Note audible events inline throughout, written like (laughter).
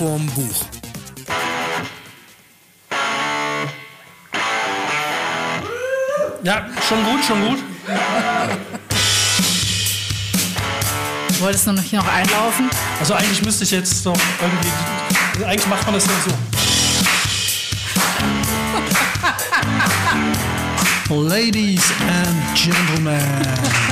vorm Buch. Ja, schon gut, schon gut. Du wolltest nur noch hier noch einlaufen? Also eigentlich müsste ich jetzt noch irgendwie. Eigentlich macht man das dann so. Ladies and Gentlemen.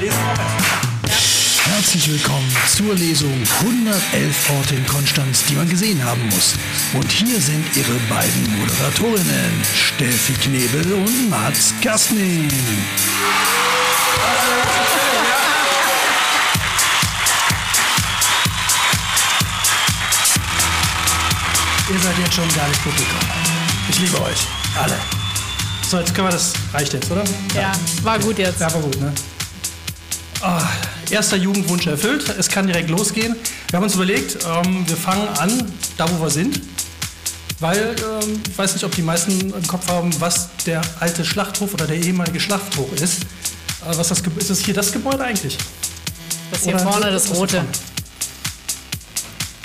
Lesung auch erst. Herzlich willkommen zur Lesung 111 Orte in Konstanz, die man gesehen haben muss. Und hier sind Ihre beiden Moderatorinnen, Steffi Knebel und Mats Kastning. Ihr seid jetzt schon ein geiles Publikum. Ich liebe euch. Alle. So, jetzt können wir das. Reicht jetzt, oder? Ja, war gut jetzt. Ja, war gut, ne? Erster Jugendwunsch erfüllt. Es kann direkt losgehen. Wir haben uns überlegt, ähm, wir fangen an, da wo wir sind. Weil ähm, ich weiß nicht, ob die meisten im Kopf haben, was der alte Schlachthof oder der ehemalige Schlachthof ist. Äh, was das, ist das hier das Gebäude eigentlich? Das hier Oder vorne, das ist rote. vorne?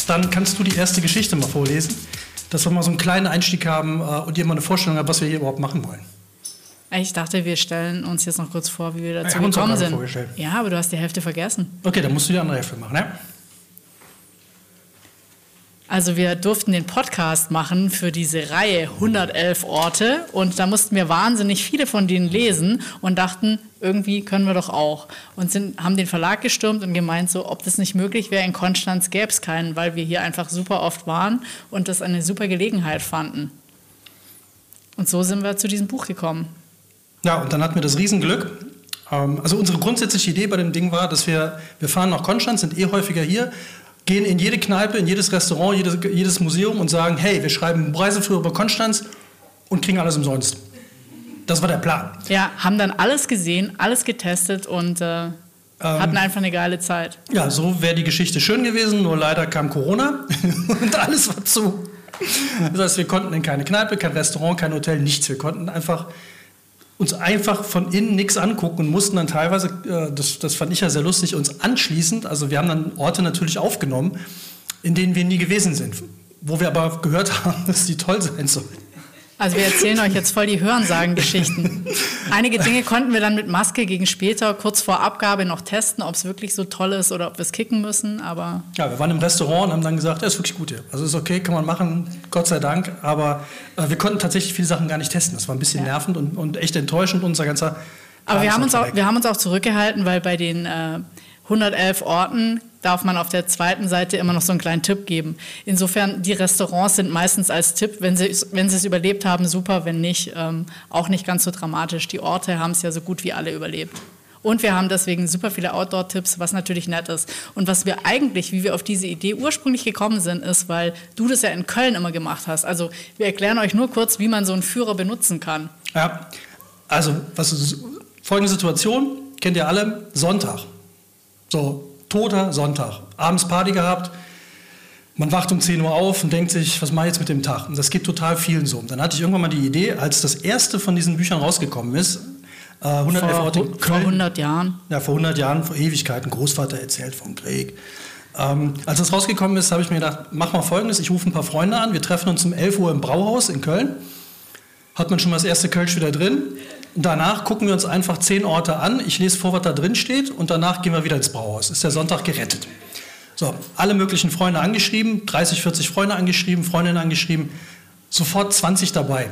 Dann kannst du die erste Geschichte mal vorlesen, dass wir mal so einen kleinen Einstieg haben äh, und ihr mal eine Vorstellung habt, was wir hier überhaupt machen wollen. Ich dachte, wir stellen uns jetzt noch kurz vor, wie wir dazu auch gekommen sind. Ja, aber du hast die Hälfte vergessen. Okay, dann musst du die andere Hälfte machen, ne? Also wir durften den Podcast machen für diese Reihe 111 Orte und da mussten wir wahnsinnig viele von denen lesen und dachten, irgendwie können wir doch auch. Und sind, haben den Verlag gestürmt und gemeint, so, ob das nicht möglich wäre, in Konstanz gäbe es keinen, weil wir hier einfach super oft waren und das eine super Gelegenheit fanden. Und so sind wir zu diesem Buch gekommen. Ja, und dann hatten wir das Riesenglück. Ähm, also unsere grundsätzliche Idee bei dem Ding war, dass wir, wir fahren nach Konstanz, sind eh häufiger hier, gehen in jede Kneipe, in jedes Restaurant, jedes, jedes Museum und sagen, hey, wir schreiben einen Reiseführer über Konstanz und kriegen alles umsonst. Das war der Plan. Ja, haben dann alles gesehen, alles getestet und äh, hatten einfach eine geile Zeit. Ja, so wäre die Geschichte schön gewesen, nur leider kam Corona (laughs) und alles war zu. Das heißt, wir konnten in keine Kneipe, kein Restaurant, kein Hotel, nichts. Wir konnten einfach uns einfach von innen nichts angucken und mussten dann teilweise, äh, das, das fand ich ja sehr lustig, uns anschließend, also wir haben dann Orte natürlich aufgenommen, in denen wir nie gewesen sind, wo wir aber gehört (laughs) haben, dass die toll sein sollen. Also wir erzählen euch jetzt voll die Hörensagen-Geschichten. Einige Dinge konnten wir dann mit Maske gegen später, kurz vor Abgabe, noch testen, ob es wirklich so toll ist oder ob wir es kicken müssen. Aber Ja, wir waren im Restaurant und haben dann gesagt, ja, ist wirklich gut hier. Also ist okay, kann man machen, Gott sei Dank. Aber äh, wir konnten tatsächlich viele Sachen gar nicht testen. Das war ein bisschen Ja. nervend und, und echt enttäuschend. Unser ganzer Aber wir haben, uns einfach auch, wir haben uns auch zurückgehalten, weil bei den äh, 111 Orten darf man auf der zweiten Seite immer noch so einen kleinen Tipp geben. Insofern, die Restaurants sind meistens als Tipp, wenn sie, wenn sie es überlebt haben, super, wenn nicht, ähm, auch nicht ganz so dramatisch. Die Orte haben es ja so gut wie alle überlebt. Und wir haben deswegen super viele Outdoor-Tipps, was natürlich nett ist. Und was wir eigentlich, wie wir auf diese Idee ursprünglich gekommen sind, ist, weil du das ja in Köln immer gemacht hast. Also wir erklären euch nur kurz, wie man so einen Führer benutzen kann. Ja, also was ist, folgende Situation, kennt ihr alle, Sonntag. So, toter Sonntag. Abends Party gehabt, man wacht um 10 Uhr auf und denkt sich, was mache ich jetzt mit dem Tag? Und das geht total vielen so. Und dann hatte ich irgendwann mal die Idee, als das erste von diesen Büchern rausgekommen ist, äh, 111 Vor, in vor Köln. 100 Jahren. Ja, vor 100 Jahren, vor Ewigkeiten, Großvater erzählt vom Krieg. Ähm, als das rausgekommen ist, habe ich mir gedacht, mach mal Folgendes, ich rufe ein paar Freunde an, wir treffen uns um 11 Uhr im Brauhaus in Köln. Hat man schon mal das erste Kölsch wieder drin. Danach gucken wir uns einfach zehn Orte an. Ich lese vor, was da drin steht und danach gehen wir wieder ins Brauhaus. Ist der Sonntag gerettet. So, alle möglichen Freunde angeschrieben, 30, 40 Freunde angeschrieben, Freundinnen angeschrieben, sofort 20 dabei.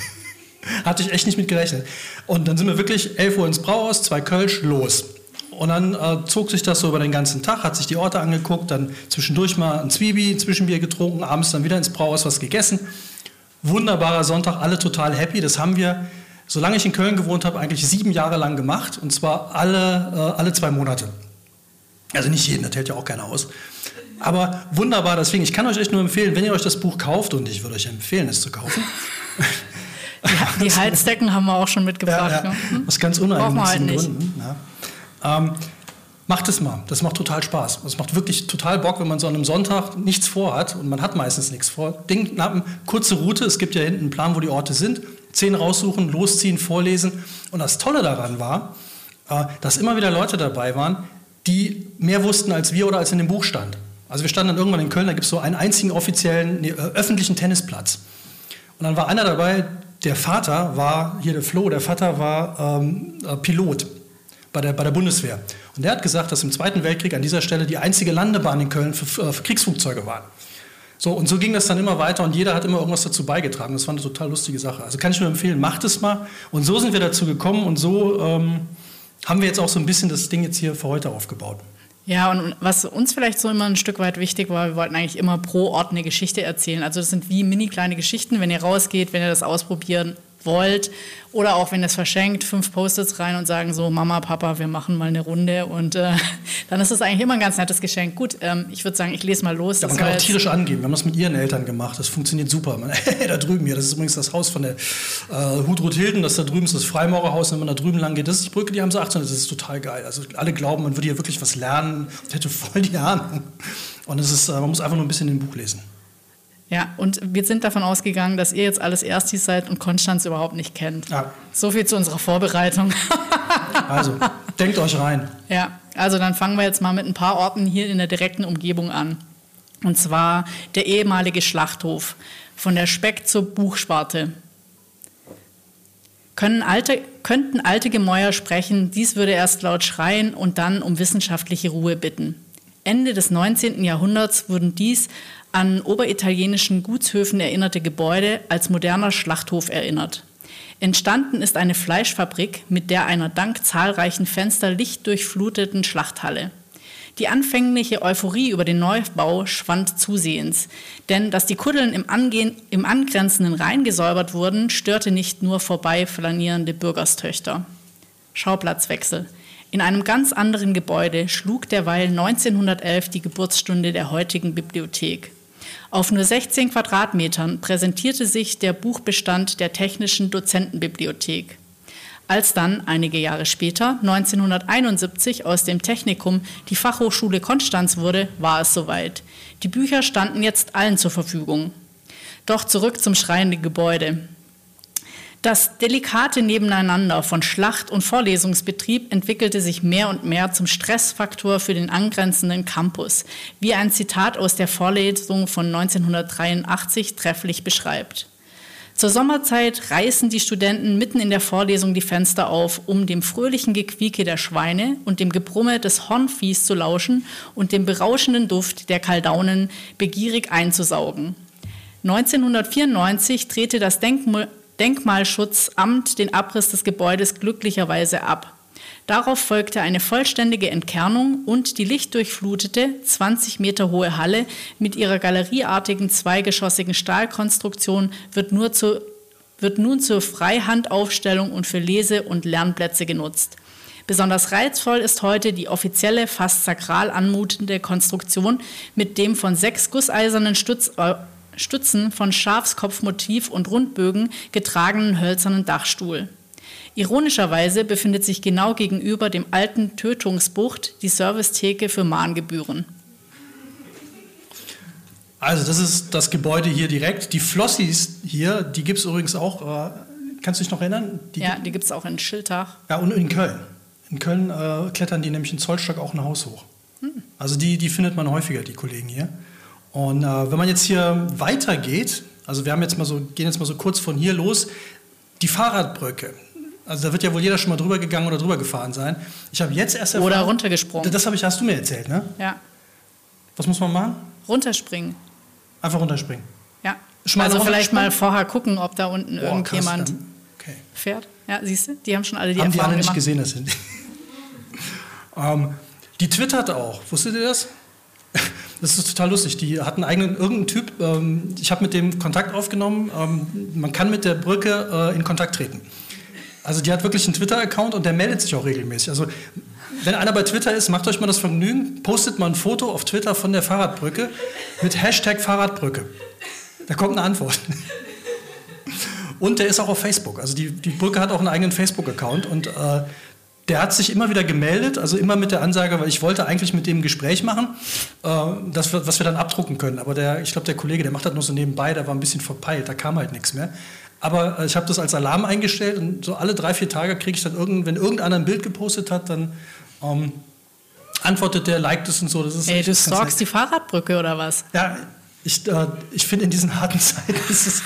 (laughs) Hatte ich echt nicht mit gerechnet. Und dann sind wir wirklich 11 Uhr ins Brauhaus, zwei Kölsch, los. Und dann äh, zog sich das so über den ganzen Tag, hat sich die Orte angeguckt, dann zwischendurch mal ein Zwiebel, Zwischenbier getrunken, abends dann wieder ins Brauhaus was gegessen. Wunderbarer Sonntag, alle total happy. Das haben wir, solange ich in Köln gewohnt habe, eigentlich sieben Jahre lang gemacht. Und zwar alle, äh, alle zwei Monate. Also nicht jeden, das hält ja auch keiner aus. Aber wunderbar, deswegen, ich kann euch echt nur empfehlen, wenn ihr euch das Buch kauft, und ich würde euch empfehlen, es zu kaufen. (laughs) Die, die Halsdecken haben wir auch schon mitgebracht. Ja, ja. ne? Hm? Aus ganz halt uneigennützigen nicht. Gründen. Ja. Ähm, macht es mal. Das macht total Spaß. Es macht wirklich total Bock, wenn man so an einem Sonntag nichts vorhat und man hat meistens nichts vor. Ding, knappen, kurze Route. Es gibt ja hinten einen Plan, wo die Orte sind. Zehn raussuchen, losziehen, vorlesen. Und das Tolle daran war, äh, dass immer wieder Leute dabei waren, die mehr wussten als wir oder als in dem Buch stand. Also wir standen dann irgendwann in Köln, da gibt es so einen einzigen offiziellen, nee, äh, öffentlichen Tennisplatz. Und dann war einer dabei, der Vater war, hier der Flo, der Vater war ähm, äh, Pilot bei der, bei der Bundeswehr. Und der hat gesagt, dass im Zweiten Weltkrieg an dieser Stelle die einzige Landebahn in Köln für, für Kriegsflugzeuge war. So, und so ging das dann immer weiter und jeder hat immer irgendwas dazu beigetragen. Das war eine total lustige Sache. Also kann ich nur empfehlen, macht es mal. Und so sind wir dazu gekommen und so ähm, haben wir jetzt auch so ein bisschen das Ding jetzt hier für heute aufgebaut. Ja, und was uns vielleicht so immer ein Stück weit wichtig war, wir wollten eigentlich immer pro Ort eine Geschichte erzählen. Also das sind wie mini kleine Geschichten, wenn ihr rausgeht, wenn ihr das ausprobieren wollt oder auch wenn ihr es verschenkt, fünf Post-its rein und sagen so, Mama, Papa, wir machen mal eine Runde und äh, (laughs) dann ist das eigentlich immer ein ganz nettes Geschenk. Gut, ähm, ich würde sagen, ich lese mal los. Ja, man kann auch tierisch angeben. Wir haben das mit ihren Eltern gemacht. Das funktioniert super. Man, (laughs) da drüben hier, das ist übrigens das Haus von der äh, Hudrut Hilden, das da drüben ist das Freimaurerhaus. Wenn man da drüben lang geht, das ist die Brücke, die haben sie 18. Das ist total geil. Also alle glauben, man würde hier wirklich was lernen und hätte voll die Ahnung. Und es ist, äh, man muss einfach nur ein bisschen in den Buch lesen. Ja, und wir sind davon ausgegangen, dass ihr jetzt alles Erstis seid und Konstanz überhaupt nicht kennt. Ja. So viel zu unserer Vorbereitung. (laughs) also, denkt euch rein. Ja, also dann fangen wir jetzt mal mit ein paar Orten hier in der direkten Umgebung an. Und zwar der ehemalige Schlachthof von der Speck zur Buchsparte. Können alte, könnten alte Gemäuer sprechen, dies würde erst laut schreien und dann um wissenschaftliche Ruhe bitten. Ende des 19. Jahrhunderts wurden dies an oberitalienischen Gutshöfen erinnerte Gebäude als moderner Schlachthof erinnert. Entstanden ist eine Fleischfabrik mit der einer dank zahlreichen Fenster lichtdurchfluteten Schlachthalle. Die anfängliche Euphorie über den Neubau schwand zusehends, denn dass die Kuddeln im, Angehen, im angrenzenden Rhein gesäubert wurden, störte nicht nur vorbei flanierende Bürgerstöchter. Schauplatzwechsel. In einem ganz anderen Gebäude schlug derweil 1911 die Geburtsstunde der heutigen Bibliothek. Auf nur 16 Quadratmetern präsentierte sich der Buchbestand der Technischen Dozentenbibliothek. Als dann einige Jahre später, 1971, aus dem Technikum die Fachhochschule Konstanz wurde, war es soweit. Die Bücher standen jetzt allen zur Verfügung. Doch zurück zum schreienden Gebäude. Das delikate Nebeneinander von Schlacht- und Vorlesungsbetrieb entwickelte sich mehr und mehr zum Stressfaktor für den angrenzenden Campus, wie ein Zitat aus der Vorlesung von 1983 trefflich beschreibt. Zur Sommerzeit reißen die Studenten mitten in der Vorlesung die Fenster auf, um dem fröhlichen Gequieke der Schweine und dem Gebrumme des Hornviehs zu lauschen und dem berauschenden Duft der Kaldaunen begierig einzusaugen. 1994 drehte das Denkmal Denkmalschutzamt den Abriss des Gebäudes glücklicherweise ab. Darauf folgte eine vollständige Entkernung und die lichtdurchflutete, 20 Meter hohe Halle mit ihrer galerieartigen zweigeschossigen Stahlkonstruktion wird, nur zu, wird nun zur Freihandaufstellung und für Lese- und Lernplätze genutzt. Besonders reizvoll ist heute die offizielle, fast sakral anmutende Konstruktion mit dem von sechs gusseisernen Stütz Stützen von Schafskopfmotiv und Rundbögen getragenen hölzernen Dachstuhl. Ironischerweise befindet sich genau gegenüber dem alten Tötungsbucht die Servicetheke für Mahngebühren. Also das ist das Gebäude hier direkt. Die Flossis hier, die gibt es übrigens auch, äh, kannst du dich noch erinnern? Die ja, die gibt es auch in Schiltach. Ja, und in Köln. In Köln äh, klettern die nämlich in Zollstock auch ein Haus hoch. Hm. Also die, die findet man häufiger, die Kollegen hier. Und äh, wenn man jetzt hier weitergeht, also wir haben jetzt mal so, gehen jetzt mal so kurz von hier los, die Fahrradbrücke. Also da wird ja wohl jeder schon mal drüber gegangen oder drüber gefahren sein. Ich habe jetzt erst erfahren, Oder runtergesprungen. Das habe ich, hast du mir erzählt, ne? Ja. Was muss man machen? Runterspringen. Einfach runterspringen. Ja. Schmale also vielleicht mal vorher gucken, ob da unten oh, irgendjemand krass, okay. fährt. Ja, siehst du? Die haben schon alle die haben Erfahrung die alle nicht gesehen, das sind. (laughs) ähm, die twittert auch. Wusstet ihr das? Das ist total lustig. Die hatten eigenen irgendeinen Typ. Ähm, ich habe mit dem Kontakt aufgenommen. Ähm, man kann mit der Brücke äh, in Kontakt treten. Also die hat wirklich einen Twitter-Account und der meldet sich auch regelmäßig. Also wenn einer bei Twitter ist, macht euch mal das Vergnügen, postet mal ein Foto auf Twitter von der Fahrradbrücke mit Hashtag Fahrradbrücke. Da kommt eine Antwort. Und der ist auch auf Facebook. Also die, die Brücke hat auch einen eigenen Facebook-Account und äh, der hat sich immer wieder gemeldet, also immer mit der Ansage, weil ich wollte eigentlich mit dem ein Gespräch machen, äh, das, was wir dann abdrucken können. Aber der, ich glaube, der Kollege, der macht das nur so nebenbei, der war ein bisschen verpeilt, da kam halt nichts mehr. Aber äh, ich habe das als Alarm eingestellt und so alle drei, vier Tage kriege ich dann irgend, wenn irgendeiner ein Bild gepostet hat, dann ähm, antwortet der, liked es und so. Das ist Ey, du stalkst die Fahrradbrücke oder was? Ja, ich, äh, ich finde in diesen harten (laughs) Zeiten ist es.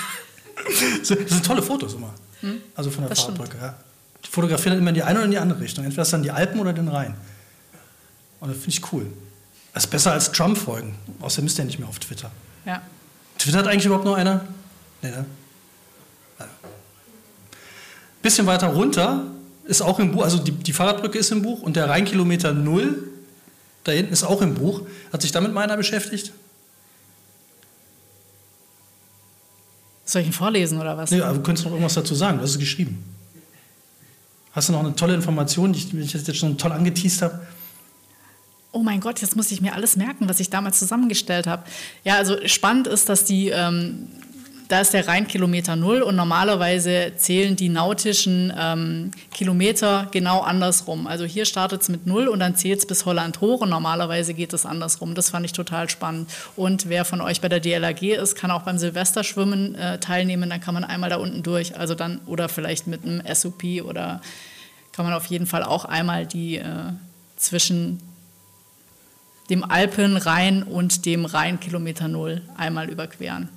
das sind tolle Fotos immer. Also von der Hm? das stimmt. Fahrradbrücke, ja. Die fotografieren dann immer in die eine oder in die andere Richtung. Entweder ist dann die Alpen oder den Rhein. Und das finde ich cool. Das ist besser als Trump folgen. Außerdem ist der nicht mehr auf Twitter. Ja. Twittert eigentlich überhaupt noch einer? Nee, ne? Ja. Bisschen weiter runter ist auch im Buch, also die, die Fahrradbrücke ist im Buch und der Rheinkilometer Null da hinten ist auch im Buch. Hat sich damit meiner beschäftigt? Soll ich ihn vorlesen oder was? Nee, aber du könntest noch irgendwas dazu sagen. Du hast es geschrieben. Hast du noch eine tolle Information, die ich, die ich jetzt schon toll angeteased habe? Oh mein Gott, jetzt muss ich mir alles merken, was ich damals zusammengestellt habe. Ja, also spannend ist, dass die, ähm, da ist der Rheinkilometer null und normalerweise zählen die nautischen ähm, Kilometer genau andersrum. Also hier startet es mit null und dann zählt es bis Holland hoch und normalerweise geht es andersrum. Das fand ich total spannend. Und wer von euch bei der DLRG ist, kann auch beim Silvesterschwimmen äh, teilnehmen. Dann kann man einmal da unten durch, also dann oder vielleicht mit einem SUP oder kann man auf jeden Fall auch einmal die äh, zwischen dem Alpenrhein und dem Rheinkilometer Null einmal überqueren.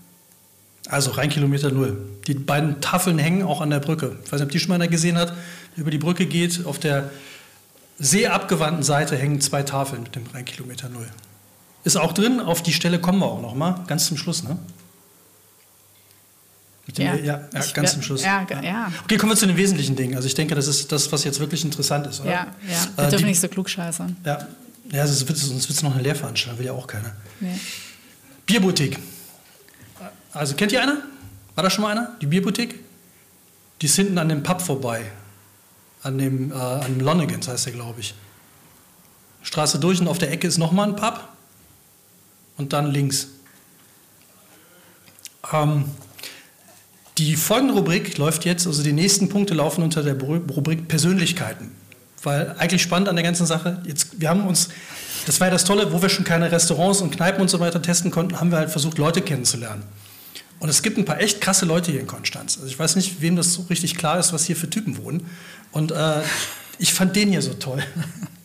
Also Rheinkilometer Null. Die beiden Tafeln hängen auch an der Brücke. Ich weiß nicht, ob die schon mal einer gesehen hat. der Über die Brücke geht. Auf der seeabgewandten Seite hängen zwei Tafeln mit dem Rheinkilometer Null. Ist auch drin. Auf die Stelle kommen wir auch noch mal. Ganz zum Schluss, ne? Mit dem, ja, ja, Ich ganz zum Schluss. Ja, ja. Okay, kommen wir zu den wesentlichen Dingen. Also ich denke, das ist das, was jetzt wirklich interessant ist. Oder? Ja, ja. Wir Äh, dürfen nicht so klugscheißern. ja, ja sonst wird es noch eine Lehrveranstaltung. Will ja auch keiner. Nee. Bierboutique. Also kennt ihr einer? War da schon mal einer? Die Bierboutique? Die ist hinten an dem Pub vorbei. An dem, äh, an dem Lonnegans heißt der, glaube ich. Straße durch und auf der Ecke ist nochmal ein Pub. Und dann links. Ähm, die folgende Rubrik läuft jetzt, also die nächsten Punkte laufen unter der Rubrik Persönlichkeiten. Weil eigentlich spannend an der ganzen Sache, jetzt, wir haben uns, das war ja das Tolle, wo wir schon keine Restaurants und Kneipen und so weiter testen konnten, haben wir halt versucht, Leute kennenzulernen. Und es gibt ein paar echt krasse Leute hier in Konstanz. Also ich weiß nicht, wem das so richtig klar ist, was hier für Typen wohnen. Und äh, ich fand den hier so toll.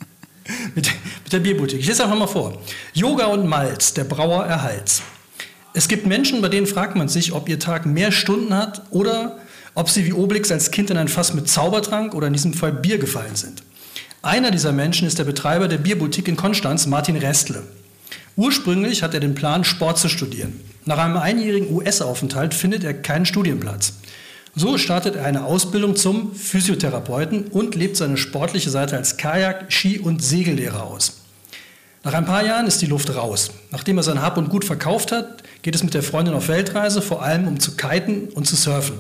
(laughs) mit, mit der Bierboutique. Ich lese einfach mal vor. Yoga und Malz, der Brauer Erhalts. Es gibt Menschen, bei denen fragt man sich, ob ihr Tag mehr Stunden hat oder ob sie wie Obelix als Kind in ein Fass mit Zaubertrank oder in diesem Fall Bier gefallen sind. Einer dieser Menschen ist der Betreiber der Bierboutique in Konstanz, Martin Restle. Ursprünglich hat er den Plan, Sport zu studieren. Nach einem einjährigen US-Aufenthalt findet er keinen Studienplatz. So startet er eine Ausbildung zum Physiotherapeuten und lebt seine sportliche Seite als Kajak-, Ski- und Segellehrer aus. Nach ein paar Jahren ist die Luft raus. Nachdem er sein Hab und Gut verkauft hat, geht es mit der Freundin auf Weltreise, vor allem um zu kiten und zu surfen.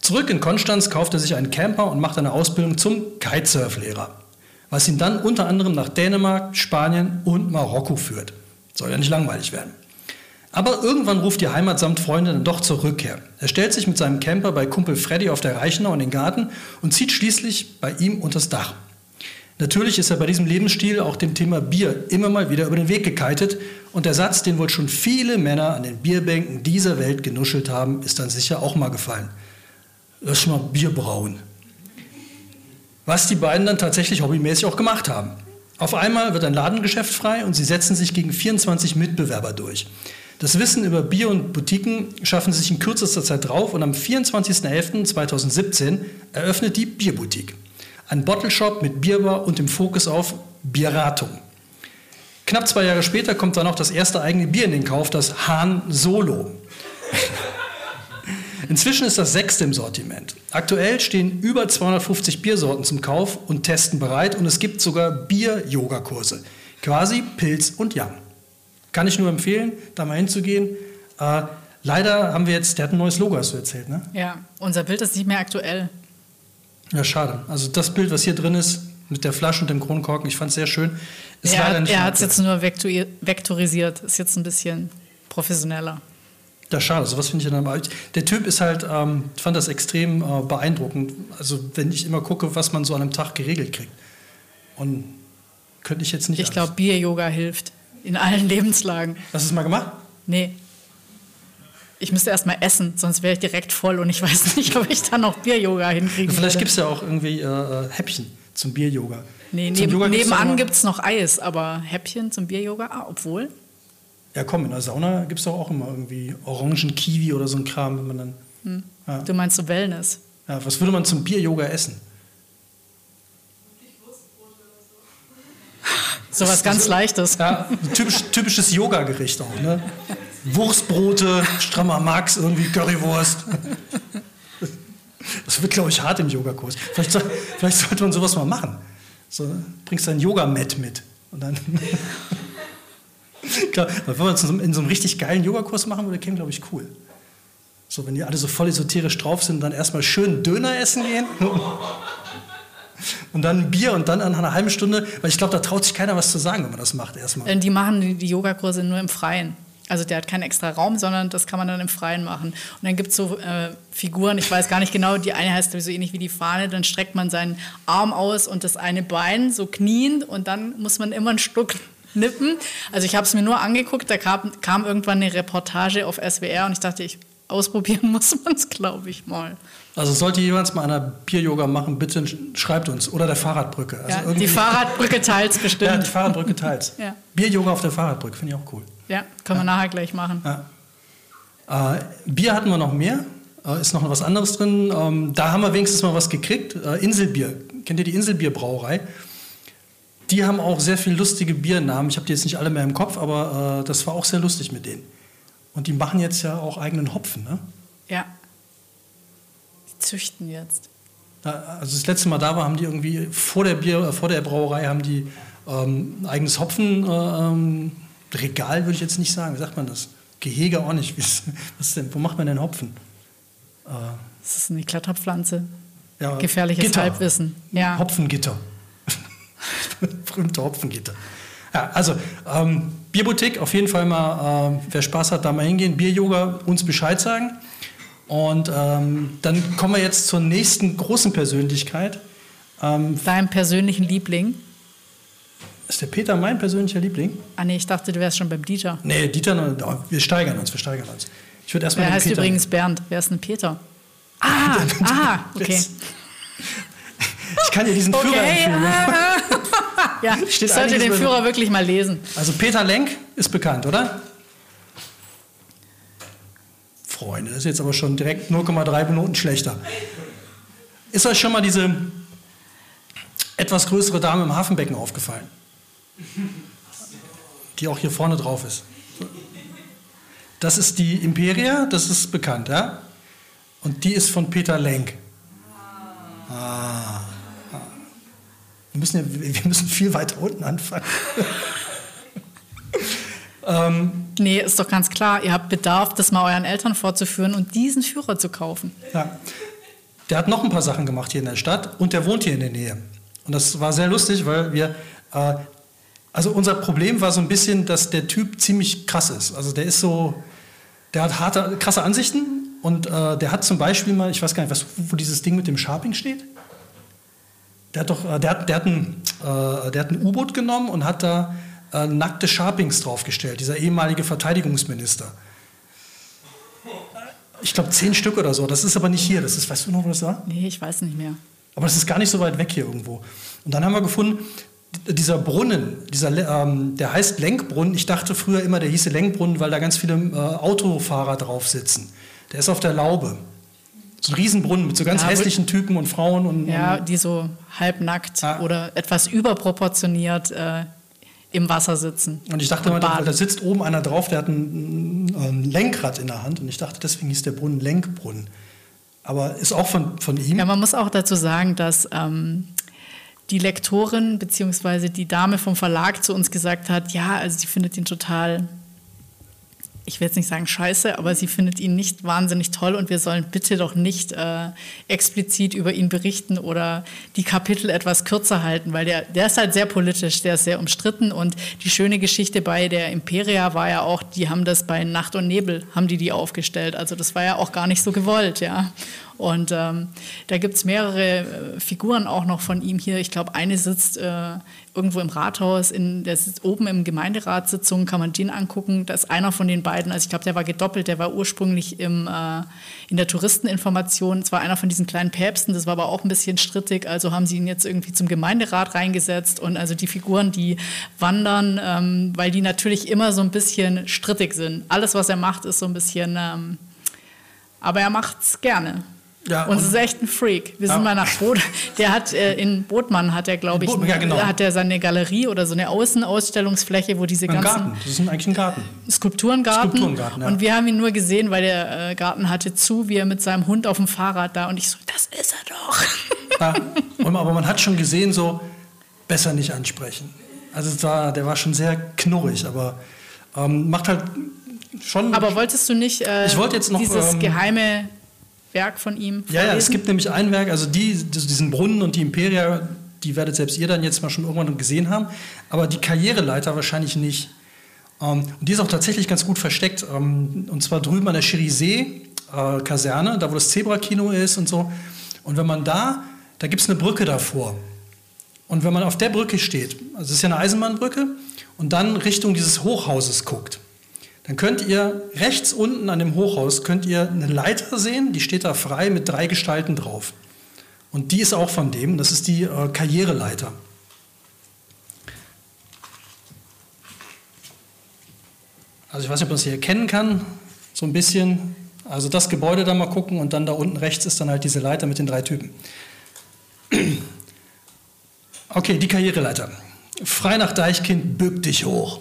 Zurück in Konstanz kauft er sich einen Camper und macht eine Ausbildung zum Kitesurflehrer, was ihn dann unter anderem nach Dänemark, Spanien und Marokko führt. Soll ja nicht langweilig werden. Aber irgendwann ruft die Heimat samt Freunde dann doch zur Rückkehr. Er stellt sich mit seinem Camper bei Kumpel Freddy auf der Reichenau in den Garten und zieht schließlich bei ihm unters Dach. Natürlich ist er bei diesem Lebensstil auch dem Thema Bier immer mal wieder über den Weg gekitet und der Satz, den wohl schon viele Männer an den Bierbänken dieser Welt genuschelt haben, ist dann sicher auch mal gefallen. Lass mal Bier brauen. Was die beiden dann tatsächlich hobbymäßig auch gemacht haben. Auf einmal wird ein Ladengeschäft frei und sie setzen sich gegen 24 Mitbewerber durch. Das Wissen über Bier und Boutiquen schaffen sie sich in kürzester Zeit drauf und am 24.11.2017 eröffnet die Bierboutique. Ein Bottleshop mit Bierbar und dem Fokus auf Bierratung. Knapp zwei Jahre später kommt dann auch das erste eigene Bier in den Kauf, das Hahn Solo. Inzwischen ist das sechste im Sortiment. Aktuell stehen über 250 Biersorten zum Kauf und Testen bereit und es gibt sogar Bier-Yoga-Kurse. Quasi Pilz und Yang. Kann ich nur empfehlen, da mal hinzugehen. Äh, leider haben wir jetzt, der hat ein neues Logo, hast du erzählt, ne? Ja, unser Bild ist nicht mehr aktuell. Ja, schade. Also das Bild, was hier drin ist, mit der Flasche und dem Kronkorken, ich fand es sehr schön. Ist er leider nicht er hat es jetzt nur vektori- vektorisiert, ist jetzt ein bisschen professioneller. Ja, schade, sowas finde ich dann aber. Der Typ ist halt, ähm, ich fand das extrem äh, beeindruckend. Also, wenn ich immer gucke, was man so an einem Tag geregelt kriegt. Und könnte ich jetzt nicht. Ich glaube, Bier-Yoga hilft in allen (laughs) Lebenslagen. Hast du es mal gemacht? Nee, Ich müsste erst mal essen, sonst wäre ich direkt voll und ich (laughs) weiß nicht, ob ich dann noch Bier-Yoga hinkriege. Vielleicht gibt es ja auch irgendwie äh, Häppchen zum Bier-Yoga. Nee, Zum Yoga nebenan gibt es noch Eis, aber Häppchen zum Bier-Yoga, ah, obwohl. Ja, komm, in der Sauna gibt es doch auch immer irgendwie Orangen-Kiwi oder so ein Kram, wenn man dann. Ja. Du meinst so Wellness. Ja, was würde man zum Bier-Yoga essen? (laughs) So was ganz Leichtes. Ja, typisch, typisches Yoga-Gericht auch, ne? Wurstbrote, strammer Max, irgendwie Currywurst. Das wird, glaube ich, hart im Yogakurs. Vielleicht, soll, vielleicht sollte man sowas mal machen. So, bringst dein Yoga-Mat mit. Und dann. (laughs) Klar, wenn man es in so einem- richtig geilen Yogakurs machen würde, käme, glaube ich, cool. So, wenn die alle so voll esoterisch drauf sind, dann erstmal schön Döner essen gehen. (laughs) Und dann ein Bier und dann nach einer halben Stunde, weil ich glaube, da traut sich keiner was zu sagen, wenn man das macht erstmal. Die machen die, Yogakurse nur im Freien. Also der hat keinen extra Raum, sondern das kann man dann im Freien machen. Und dann gibt es so äh, Figuren, ich weiß gar nicht genau, die eine heißt so ähnlich wie die Fahne, dann streckt man seinen Arm aus und das eine Bein so kniend und dann muss man immer ein Stück nippen. Also ich habe es mir nur angeguckt, da kam, kam irgendwann eine Reportage auf SWR und ich dachte, ich ausprobieren (laughs) muss man es, glaube ich, mal. Also sollte jemand mal einer Bier-Yoga machen, bitte schreibt uns. Oder der Fahrradbrücke. Also Ja, irgendwie- (laughs) die Fahrradbrücke teilt Ja, bestimmt. die Fahrradbrücke teils. Ja. Bier-Yoga auf der Fahrradbrücke, finde ich auch cool. Ja, können wir nachher gleich machen. Ja. Äh, Bier hatten wir noch mehr. Äh, ist noch was anderes drin. Ähm, da haben wir wenigstens mal was gekriegt. Äh, Inselbier. Kennt ihr die Inselbierbrauerei? Die haben auch sehr viele lustige Biernamen. Ich habe die jetzt nicht alle mehr im Kopf, aber äh, das war auch sehr lustig mit denen. Und die machen jetzt ja auch eigenen Hopfen. Ne? Ja. Die züchten jetzt. Da- Also das letzte Mal da war, haben die irgendwie vor der Bier, äh, vor der Brauerei haben die ähm, ein eigenes Hopfen äh, ähm, Regal würde ich jetzt nicht sagen. Wie sagt man das? Gehege auch nicht. (laughs) Was ist denn? Wo macht man denn Hopfen? Äh, Das ist eine Kletterpflanze. ja, Gefährliches Gitter. Halbwissen. Ja. Hopfengitter. (laughs) Berühmte Hopfengitter. Ja, also ähm, Bierboutique, auf jeden Fall mal, äh, wer Spaß hat, da mal hingehen. Bier-Yoga, uns Bescheid sagen. Und ähm, dann kommen wir jetzt zur nächsten großen Persönlichkeit. Ähm, Deinem persönlichen Liebling. ist der Peter mein persönlicher Liebling? Ah nee, ich dachte, du wärst schon beim Dieter. Nee, Dieter, wir steigern uns, wir steigern uns. Ich würde erstmal Wer heißt Peter. übrigens Bernd? Wer ist denn Peter? (laughs) Ah, ah, okay. (laughs) Ich kann dir diesen Führer Okay, empfehlen. ah, (laughs) ja, ich Steht sollte einiges den Führer wirklich mal lesen. Also Peter Lenk ist bekannt, oder? Freunde, ist jetzt aber schon direkt 0,3 Minuten schlechter. Ist euch schon mal diese etwas größere Dame im Hafenbecken aufgefallen? Die auch hier vorne drauf ist. Das ist die Imperia, das ist bekannt, ja? Und die ist von Peter Lenk. Ah. Wir müssen, ja, wir müssen viel weiter unten anfangen. (laughs) ähm, Nee, ist doch ganz klar. Ihr habt Bedarf, das mal euren Eltern vorzuführen und diesen Führer zu kaufen. ja. Der hat noch ein paar Sachen gemacht hier in der Stadt und der wohnt hier in der Nähe. Und das war sehr lustig, weil wir. Äh, also unser Problem war so ein bisschen, dass der Typ ziemlich krass ist. Also der ist so. Der hat harte, krasse Ansichten und äh, der hat zum Beispiel mal, ich weiß gar nicht, was, wo dieses Ding mit dem Sharping steht. Der hat doch, äh, der hat, der hat ein, äh, der hat ein U-Boot genommen und hat da äh, nackte Sharpings draufgestellt, dieser ehemalige Verteidigungsminister. Ich glaube zehn Stück oder so. Das ist aber nicht hier. Das ist, weißt du noch, wo das war? Nee, ich weiß nicht mehr. Aber das ist gar nicht so weit weg hier irgendwo. Und dann haben wir gefunden, dieser Brunnen, dieser, ähm, der heißt Lenkbrunnen. Ich dachte früher immer, der hieße Lenkbrunnen, weil da ganz viele äh, Autofahrer drauf sitzen. Der ist auf der Laube. So ein Riesenbrunnen mit so ganz Ja, hässlichen Typen und Frauen und, Ja, und die so halbnackt Ah. oder etwas überproportioniert äh, im Wasser sitzen. Und ich dachte Und immer, da, baden. da sitzt oben einer drauf, der hat ein, ein Lenkrad in der Hand. Und ich dachte, deswegen hieß der Brunnen Lenkbrunnen. Aber ist auch von, von ihm. Ja, man muss auch dazu sagen, dass ähm, die Lektorin bzw. die Dame vom Verlag zu uns gesagt hat, ja, also sie findet ihn total, ich will jetzt nicht sagen scheiße, aber sie findet ihn nicht wahnsinnig toll und wir sollen bitte doch nicht äh, explizit über ihn berichten oder die Kapitel etwas kürzer halten, weil der, der ist halt sehr politisch, der ist sehr umstritten und die schöne Geschichte bei der Imperia war ja auch, die haben das bei Nacht und Nebel, haben die die aufgestellt, also das war ja auch gar nicht so gewollt, ja. Und ähm, da gibt es mehrere äh, Figuren auch noch von ihm hier. Ich glaube, eine sitzt äh, irgendwo im Rathaus, in, der sitzt oben im Gemeinderatssitzung, kann man den angucken. Da ist einer von den beiden, also ich glaube, der war gedoppelt, der war ursprünglich im, äh, in der Touristeninformation, zwar einer von diesen kleinen Päpsten, das war aber auch ein bisschen strittig, also haben sie ihn jetzt irgendwie zum Gemeinderat reingesetzt und also die Figuren, die wandern, ähm, weil die natürlich immer so ein bisschen strittig sind. Alles, was er macht, ist so ein bisschen, ähm, aber er macht es gerne. Ja, und, und es ist echt ein Freak. Wir sind ja. mal nach Boot. Der hat äh, in Botmann hat er, glaube ich, ja, genau. hat er seine Galerie oder so eine Außenausstellungsfläche, wo diese ein ganzen Garten. Das ist eigentlich ein Garten. Skulpturengarten. Skulpturengarten ja. Und wir haben ihn nur gesehen, weil der äh, Garten hatte zu, wie er mit seinem Hund auf dem Fahrrad da und ich so, das ist er doch. (laughs) Ja, aber man hat schon gesehen, so besser nicht ansprechen. Also war, der war schon sehr knurrig, aber ähm, macht halt schon. Aber wolltest du nicht äh, ich wollte jetzt noch, dieses ähm, geheime Werk von ihm vorlesen? Ja, ja, es gibt nämlich ein Werk, also die, diesen Brunnen und die Imperia, die werdet selbst ihr dann jetzt mal schon irgendwann gesehen haben, aber die Karriereleiter wahrscheinlich nicht. Ähm, und die ist auch tatsächlich ganz gut versteckt, ähm, und zwar drüben an der Cherisee-Kaserne, äh, da wo das Zebra-Kino ist und so. Und wenn man da, da gibt es eine Brücke davor. Und wenn man auf der Brücke steht, also es ist ja eine Eisenbahnbrücke, und dann Richtung dieses Hochhauses guckt, dann könnt ihr rechts unten an dem Hochhaus könnt ihr eine Leiter sehen, die steht da frei mit drei Gestalten drauf. Und die ist auch von dem, das ist die äh, Karriereleiter. Also ich weiß nicht, ob man das hier erkennen kann, so ein bisschen. Also das Gebäude da mal gucken und dann da unten rechts ist dann halt diese Leiter mit den drei Typen. (clears throat) Okay, die Karriereleiter. Frei nach Deichkind, bück dich hoch.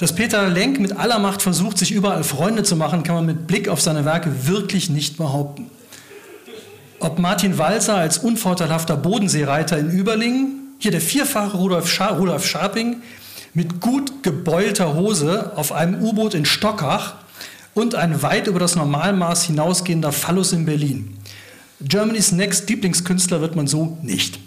Dass Peter Lenk mit aller Macht versucht, sich überall Freunde zu machen, kann man mit Blick auf seine Werke wirklich nicht behaupten. Ob Martin Walser als unvorteilhafter Bodenseereiter in Überlingen, hier der vierfache Rudolf, Scha Rudolf Scharping mit gut gebeulter Hose auf einem U-Boot in Stockach und ein weit über das Normalmaß hinausgehender Phallus in Berlin. Germany's Next Lieblingskünstler wird man so nicht.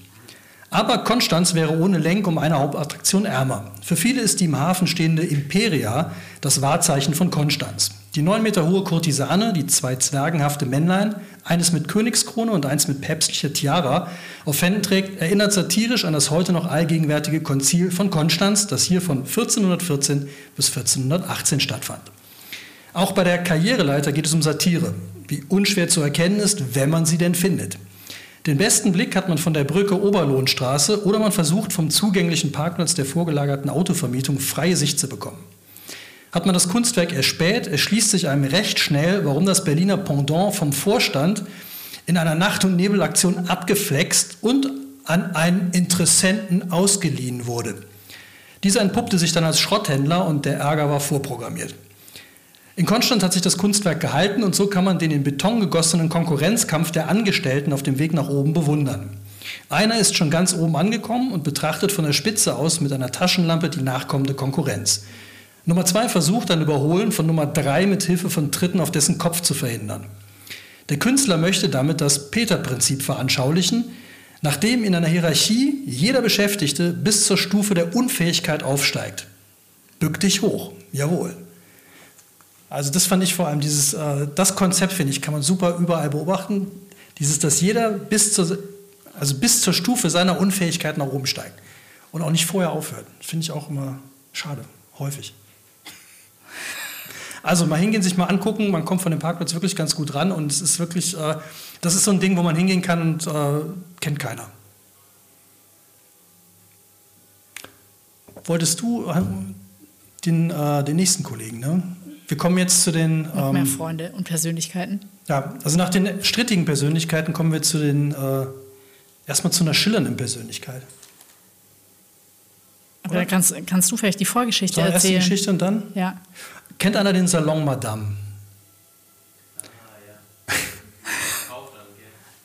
Aber Konstanz wäre ohne Lenk um eine Hauptattraktion ärmer. Für viele ist die im Hafen stehende Imperia das Wahrzeichen von Konstanz. Die neun Meter hohe Kurtisane, die zwei zwergenhafte Männlein, eines mit Königskrone und eins mit päpstlicher Tiara, auf Händen trägt, erinnert satirisch an das heute noch allgegenwärtige Konzil von Konstanz, das hier von 1414 bis 1418 stattfand. Auch bei der Karriereleiter geht es um Satire, wie unschwer zu erkennen ist, wenn man sie denn findet. Den besten Blick hat man von der Brücke Oberlohnstraße oder man versucht vom zugänglichen Parkplatz der vorgelagerten Autovermietung freie Sicht zu bekommen. Hat man das Kunstwerk erspäht, erschließt sich einem recht schnell, warum das Berliner Pendant vom Vorstand in einer Nacht- und Nebelaktion abgeflext und an einen Interessenten ausgeliehen wurde. Dieser entpuppte sich dann als Schrotthändler und der Ärger war vorprogrammiert. In Konstanz hat sich das Kunstwerk gehalten und so kann man den in Beton gegossenen Konkurrenzkampf der Angestellten auf dem Weg nach oben bewundern. Einer ist schon ganz oben angekommen und betrachtet von der Spitze aus mit einer Taschenlampe die nachkommende Konkurrenz. Nummer zwei versucht ein Überholen von Nummer drei mit Hilfe von Tritten auf dessen Kopf zu verhindern. Der Künstler möchte damit das Peter-Prinzip veranschaulichen, nachdem in einer Hierarchie jeder Beschäftigte bis zur Stufe der Unfähigkeit aufsteigt. Bück dich hoch, jawohl. Also das fand ich vor allem dieses, äh, das Konzept finde ich, kann man super überall beobachten. Dieses, dass jeder bis zur, also bis zur Stufe seiner Unfähigkeit nach oben steigt und auch nicht vorher aufhört. Finde ich auch immer schade, häufig. Also mal hingehen, sich mal angucken. Man kommt von dem Parkplatz wirklich ganz gut ran und es ist wirklich, äh, das ist so ein Ding, wo man hingehen kann und äh, kennt keiner. Wolltest du äh, den, äh, den nächsten Kollegen, ne? Wir kommen jetzt zu den. Noch ähm, mehr Freunde und Persönlichkeiten. Ja, also nach den strittigen Persönlichkeiten kommen wir zu den. Äh, erstmal zu einer schillernden Persönlichkeit. Aber dann kannst, kannst du vielleicht die Vorgeschichte so, erzählen. Erst die Geschichte und dann? Ja. Kennt einer den Salon Madame? Ah, (laughs)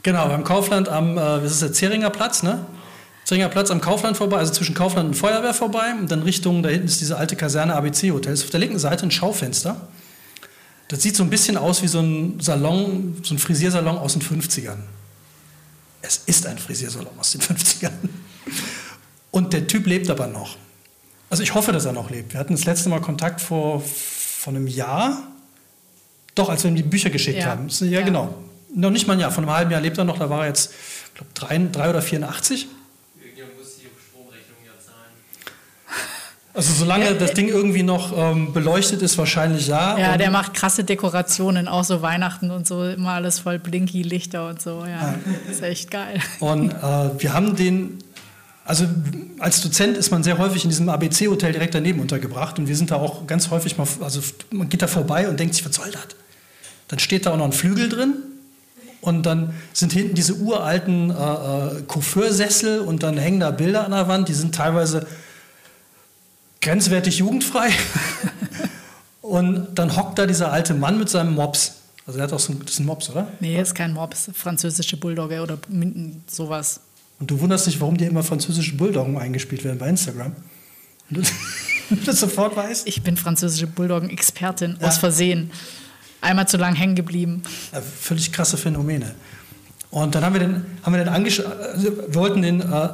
genau, beim Kaufland am, äh, das ist der Zeringer Platz, ne? Zeringer Platz am Kaufland vorbei, also zwischen Kaufland und Feuerwehr vorbei. Und dann Richtung, da hinten ist diese alte Kaserne ABC Hotel. Ist auf der linken Seite ein Schaufenster. Das sieht so ein bisschen aus wie so ein Salon, so ein Frisiersalon aus den 50ern. Es ist ein Frisiersalon aus den 50ern. Und der Typ lebt aber noch. Also ich hoffe, dass er noch lebt. Wir hatten das letzte Mal Kontakt vor, vor einem Jahr. Doch, als wir ihm die Bücher geschickt ja. haben. Ja, ja, genau. noch nicht mal ein Jahr, von einem halben Jahr lebt er noch, da war er jetzt, ich glaube, drei, drei oder 84. Also solange das Ding irgendwie noch ähm, beleuchtet ist, wahrscheinlich ja. Ja, der macht krasse Dekorationen, auch so Weihnachten und so, immer alles voll blinky Lichter und so. Ja, ja. ist echt geil. Und äh, wir haben den, also als Dozent ist man sehr häufig in diesem ABC-Hotel direkt daneben untergebracht und wir sind da auch ganz häufig mal, also man geht da vorbei und denkt sich, was soll das? Dann steht da auch noch ein Flügel drin und dann sind hinten diese uralten äh, äh, Coiffeursessel und dann hängen da Bilder an der Wand, die sind teilweise grenzwertig jugendfrei. (laughs) und dann hockt da dieser alte Mann mit seinem Mops. Also er hat auch so ein, das ist ein Mops, oder? Nee, ist kein Mops, französische Bulldogge oder sowas. Und du wunderst dich, warum dir immer französische Bulldoggen eingespielt werden bei Instagram. Und (laughs) du das sofort weißt. Ich bin französische Bulldoggen-Expertin, ja. aus Versehen. Einmal zu lang hängen geblieben. Ja, völlig krasse Phänomene. Und dann haben wir den, haben wir den angeschaut, also wir wollten den äh,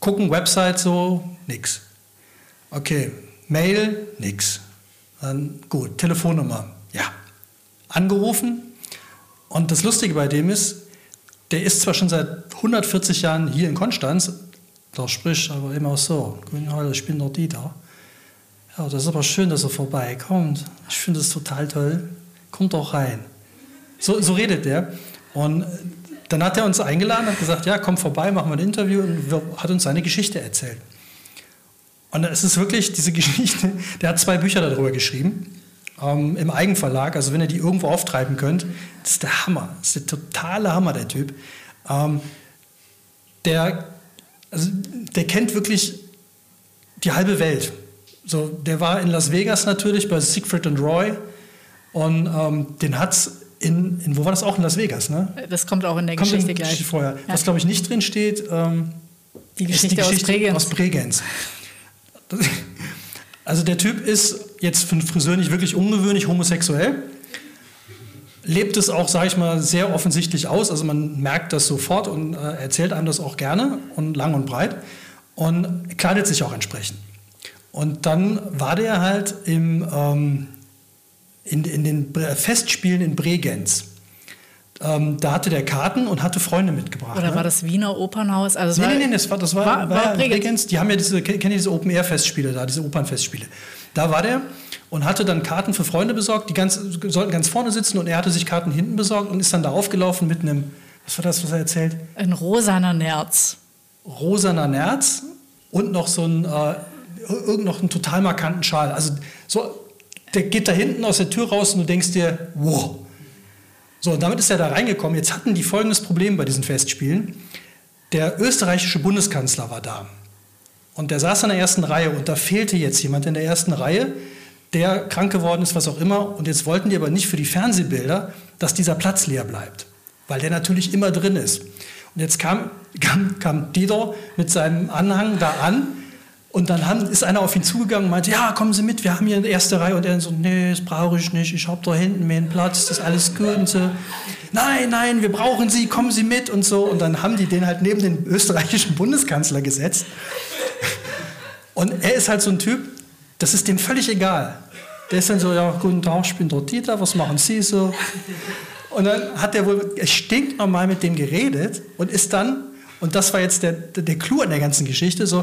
gucken, Website so, nix. Okay, Mail, nix. Dann gut, Telefonnummer, ja. Angerufen. Und das Lustige bei dem ist, der ist zwar schon seit 140 Jahren hier in Konstanz, da spricht aber immer so, ich bin der Dieter. Ja, das ist aber schön, dass er vorbeikommt. Ich finde es total toll. Kommt doch rein. So, so redet der. Und dann hat er uns eingeladen und gesagt, ja, komm vorbei, machen wir ein Interview und hat uns seine Geschichte erzählt. Und es ist wirklich diese Geschichte, der hat zwei Bücher darüber geschrieben, ähm, im Eigenverlag. Also wenn ihr die irgendwo auftreiben könnt, das ist der Hammer. Das ist der totale Hammer, der Typ. Ähm, der, also der kennt wirklich die halbe Welt. So, der war in Las Vegas natürlich bei Siegfried und Roy und ähm, den hat es in, in, wo war das auch in Las Vegas, ne? Das kommt auch in der kommt Geschichte in gleich. Vorher. Ja. Was glaube ich nicht drin steht, ähm, die Geschichte, die Geschichte aus Bregenz. Aus Bregenz. Also der Typ ist jetzt für einen Friseur nicht wirklich ungewöhnlich homosexuell. Lebt es auch, sage ich mal, sehr offensichtlich aus. Also man merkt das sofort und äh, erzählt einem das auch gerne und lang und breit und kleidet sich auch entsprechend. Und dann war der halt im, ähm, in, in den Festspielen in Bregenz. Ähm, da hatte der Karten und hatte Freunde mitgebracht. Oder ne? war das Wiener Opernhaus? Also nee, nee, nee, das war, das war, war, war, war Bregenz. Die haben ja diese, kennt ihr diese Open-Air-Festspiele da, diese Opernfestspiele. Da war der und hatte dann Karten für Freunde besorgt, die ganz, sollten ganz vorne sitzen und er hatte sich Karten hinten besorgt und ist dann da aufgelaufen mit einem, was war das, was er erzählt? Ein rosaner Nerz. Rosaner Nerz und noch so ein, äh, irgend noch einen total markanten Schal. Also so, der geht da hinten aus der Tür raus und du denkst dir, wow, so, und damit ist er da reingekommen. Jetzt hatten die folgendes Problem bei diesen Festspielen. Der österreichische Bundeskanzler war da. Und der saß in der ersten Reihe und da fehlte jetzt jemand in der ersten Reihe, der krank geworden ist, was auch immer. Und jetzt wollten die aber nicht für die Fernsehbilder, dass dieser Platz leer bleibt, weil der natürlich immer drin ist. Und jetzt kam, (laughs) kam, kam Dieter mit seinem Anhang da an und dann haben, ist einer auf ihn zugegangen und meinte, ja, kommen Sie mit, wir haben hier eine erste Reihe. Und er so, nee, das brauche ich nicht, ich habe da hinten mehr einen Platz, das ist alles gut. Und so, nein, nein, wir brauchen Sie, kommen Sie mit und so. Und dann haben die den halt neben den österreichischen Bundeskanzler gesetzt. Und er ist halt so ein Typ, das ist dem völlig egal. Der ist dann so, ja, guten Tag, ich bin der Dieter, was machen Sie so? Und dann hat er wohl stinknormal mit dem geredet und ist dann, und das war jetzt der, der Clou an der ganzen Geschichte, so,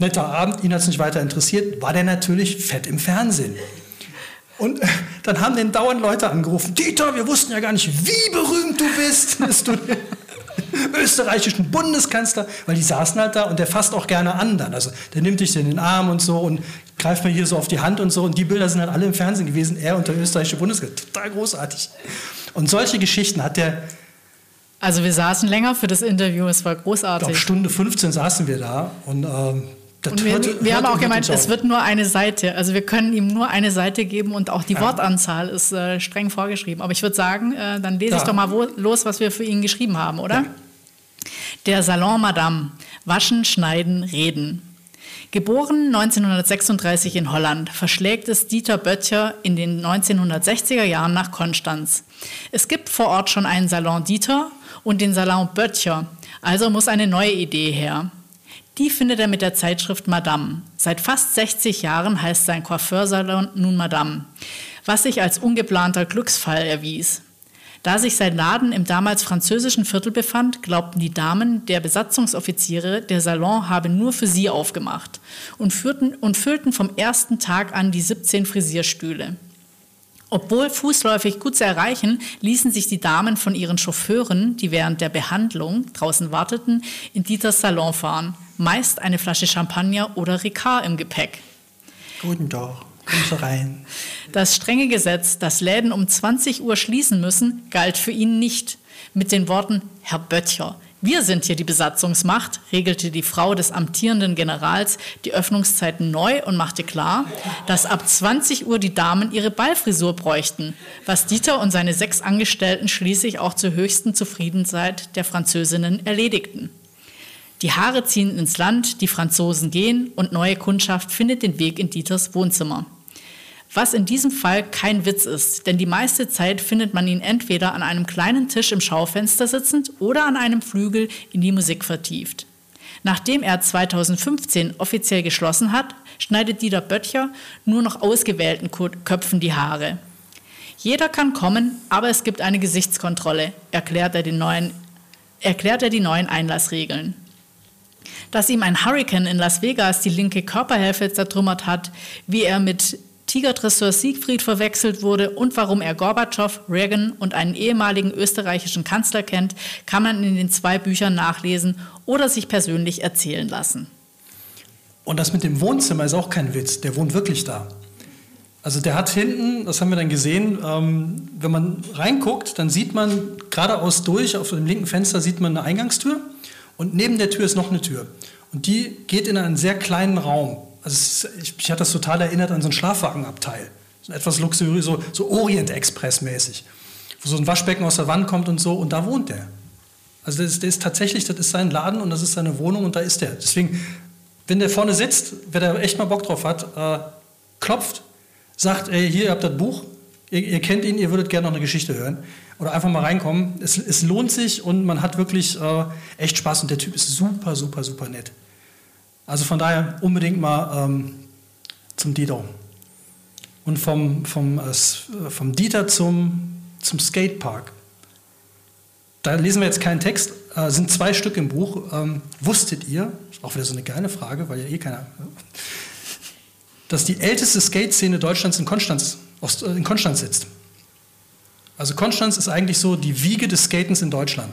netter Abend, ihn hat es nicht weiter interessiert, war der natürlich fett im Fernsehen. Und (laughs) dann haben den dauernd Leute angerufen, Dieter, wir wussten ja gar nicht, wie berühmt du bist, (laughs) dass du den österreichischen Bundeskanzler, weil die saßen halt da und der fasst auch gerne an dann. Also der nimmt dich in den Arm und so und greift mir hier so auf die Hand und so und die Bilder sind halt alle im Fernsehen gewesen, er und der österreichische Bundeskanzler. Total großartig. Und solche Geschichten hat der also wir saßen länger für das Interview, es war großartig. Ich glaube, Stunde 15 saßen wir da und ähm, und wir, hört, wir haben auch gemeint, es wird nur eine Seite. Also wir können ihm nur eine Seite geben und auch die ja. Wortanzahl ist äh, streng vorgeschrieben. Aber ich würde sagen, äh, dann lese ja. ich doch mal wo, los, was wir für ihn geschrieben haben, oder? Ja. Der Salon Madame. Waschen, schneiden, reden. Geboren 1936 in Holland, verschlägt es Dieter Böttcher in den 1960er Jahren nach Konstanz. Es gibt vor Ort schon einen Salon Dieter und den Salon Böttcher, also muss eine neue Idee her. Die findet er mit der Zeitschrift Madame. Seit fast 60 Jahren heißt sein Coiffeursalon nun Madame, was sich als ungeplanter Glücksfall erwies. Da sich sein Laden im damals französischen Viertel befand, glaubten die Damen der Besatzungsoffiziere, der Salon habe nur für sie aufgemacht und, führten, und füllten vom ersten Tag an die 17 Frisierstühle. Obwohl fußläufig gut zu erreichen, ließen sich die Damen von ihren Chauffeuren, die während der Behandlung draußen warteten, in Dieters Salon fahren. Meist eine Flasche Champagner oder Ricard im Gepäck. Guten Tag, kommen Sie rein. Das strenge Gesetz, dass Läden um 20 Uhr schließen müssen, galt für ihn nicht. Mit den Worten Herr Böttcher, wir sind hier die Besatzungsmacht, regelte die Frau des amtierenden Generals die Öffnungszeiten neu und machte klar, dass ab 20 Uhr die Damen ihre Ballfrisur bräuchten, was Dieter und seine sechs Angestellten schließlich auch zur höchsten Zufriedenheit der Französinnen erledigten. Die Haare ziehen ins Land, die Franzosen gehen und neue Kundschaft findet den Weg in Dieters Wohnzimmer. Was in diesem Fall kein Witz ist, denn die meiste Zeit findet man ihn entweder an einem kleinen Tisch im Schaufenster sitzend oder an einem Flügel in die Musik vertieft. Nachdem er 2015 offiziell geschlossen hat, schneidet Dieter Böttcher nur noch ausgewählten Köpfen die Haare. Jeder kann kommen, aber es gibt eine Gesichtskontrolle, erklärt er, neuen, erklärt er die neuen Einlassregeln. Dass ihm ein Hurricane in Las Vegas die linke Körperhälfte zertrümmert hat, wie er mit Tigerdresseur Siegfried verwechselt wurde und warum er Gorbatschow, Reagan und einen ehemaligen österreichischen Kanzler kennt, kann man in den zwei Büchern nachlesen oder sich persönlich erzählen lassen. Und das mit dem Wohnzimmer ist auch kein Witz, der wohnt wirklich da. Also der hat hinten, das haben wir dann gesehen, ähm, wenn man reinguckt, dann sieht man geradeaus durch, auf dem linken Fenster sieht man eine Eingangstür und neben der Tür ist noch eine Tür. Und die geht in einen sehr kleinen Raum also ich, mich hat das total erinnert an so ein Schlafwagenabteil. So etwas luxuriös, so, so Orient Express mäßig. Wo so ein Waschbecken aus der Wand kommt und so und da wohnt der. Also das, das ist tatsächlich, das ist sein Laden und das ist seine Wohnung und da ist der. Deswegen, wenn der vorne sitzt, wer da echt mal Bock drauf hat, äh, klopft, sagt, ey, hier, ihr habt das Buch, ihr, ihr, kennt ihn, ihr würdet gerne noch eine Geschichte hören. Oder einfach mal reinkommen. Es, es lohnt sich und man hat wirklich äh, echt Spaß und der Typ ist super, super, super nett. Also von daher unbedingt mal ähm, zum Dieter. Und vom, vom, äh, vom Dieter zum, zum Skatepark. Da lesen wir jetzt keinen Text, äh, sind zwei Stück im Buch. Ähm, wusstet ihr, auch wieder so eine geile Frage, weil ja eh keiner, dass die älteste Skate-Szene Deutschlands in Konstanz, äh, in Konstanz sitzt? Also Konstanz ist eigentlich so die Wiege des Skatens in Deutschland.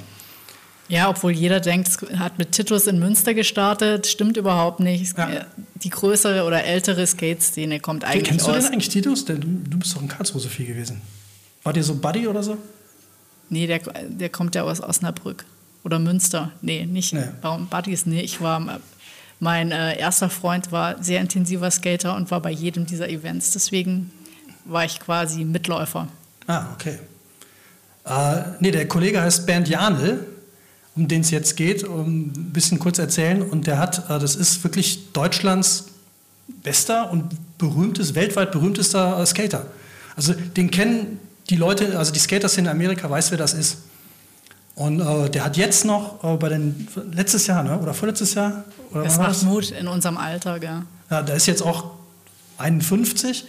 Ja, obwohl jeder denkt, es hat mit Titus in Münster gestartet, stimmt überhaupt nicht. Ja. Die größere oder ältere Skate-Szene kommt eigentlich Kennst aus. du denn eigentlich Titus? Du, du bist doch in Karlsruhe so viel gewesen. War dir so Buddy oder so? Nee, der, der kommt ja aus Osnabrück. Oder Münster. Nee, nicht. Nee. Warum Buddies? Nee, ich war. Mein äh, erster Freund war sehr intensiver Skater und war bei jedem dieser Events. Deswegen war ich quasi Mitläufer. Ah, okay. Äh, nee, der Kollege heißt Bernd Janel um den es jetzt geht, um ein bisschen kurz erzählen. Und der hat, äh, das ist wirklich Deutschlands bester und berühmtes, weltweit berühmtester äh, Skater. Also den kennen die Leute, also die Skaters in Amerika, weiß wer das ist. Und äh, der hat jetzt noch äh, bei den letztes Jahr, ne? oder vorletztes Jahr? Oder das macht das? Mut in unserem Alter, gell? Ja, der ist jetzt auch 51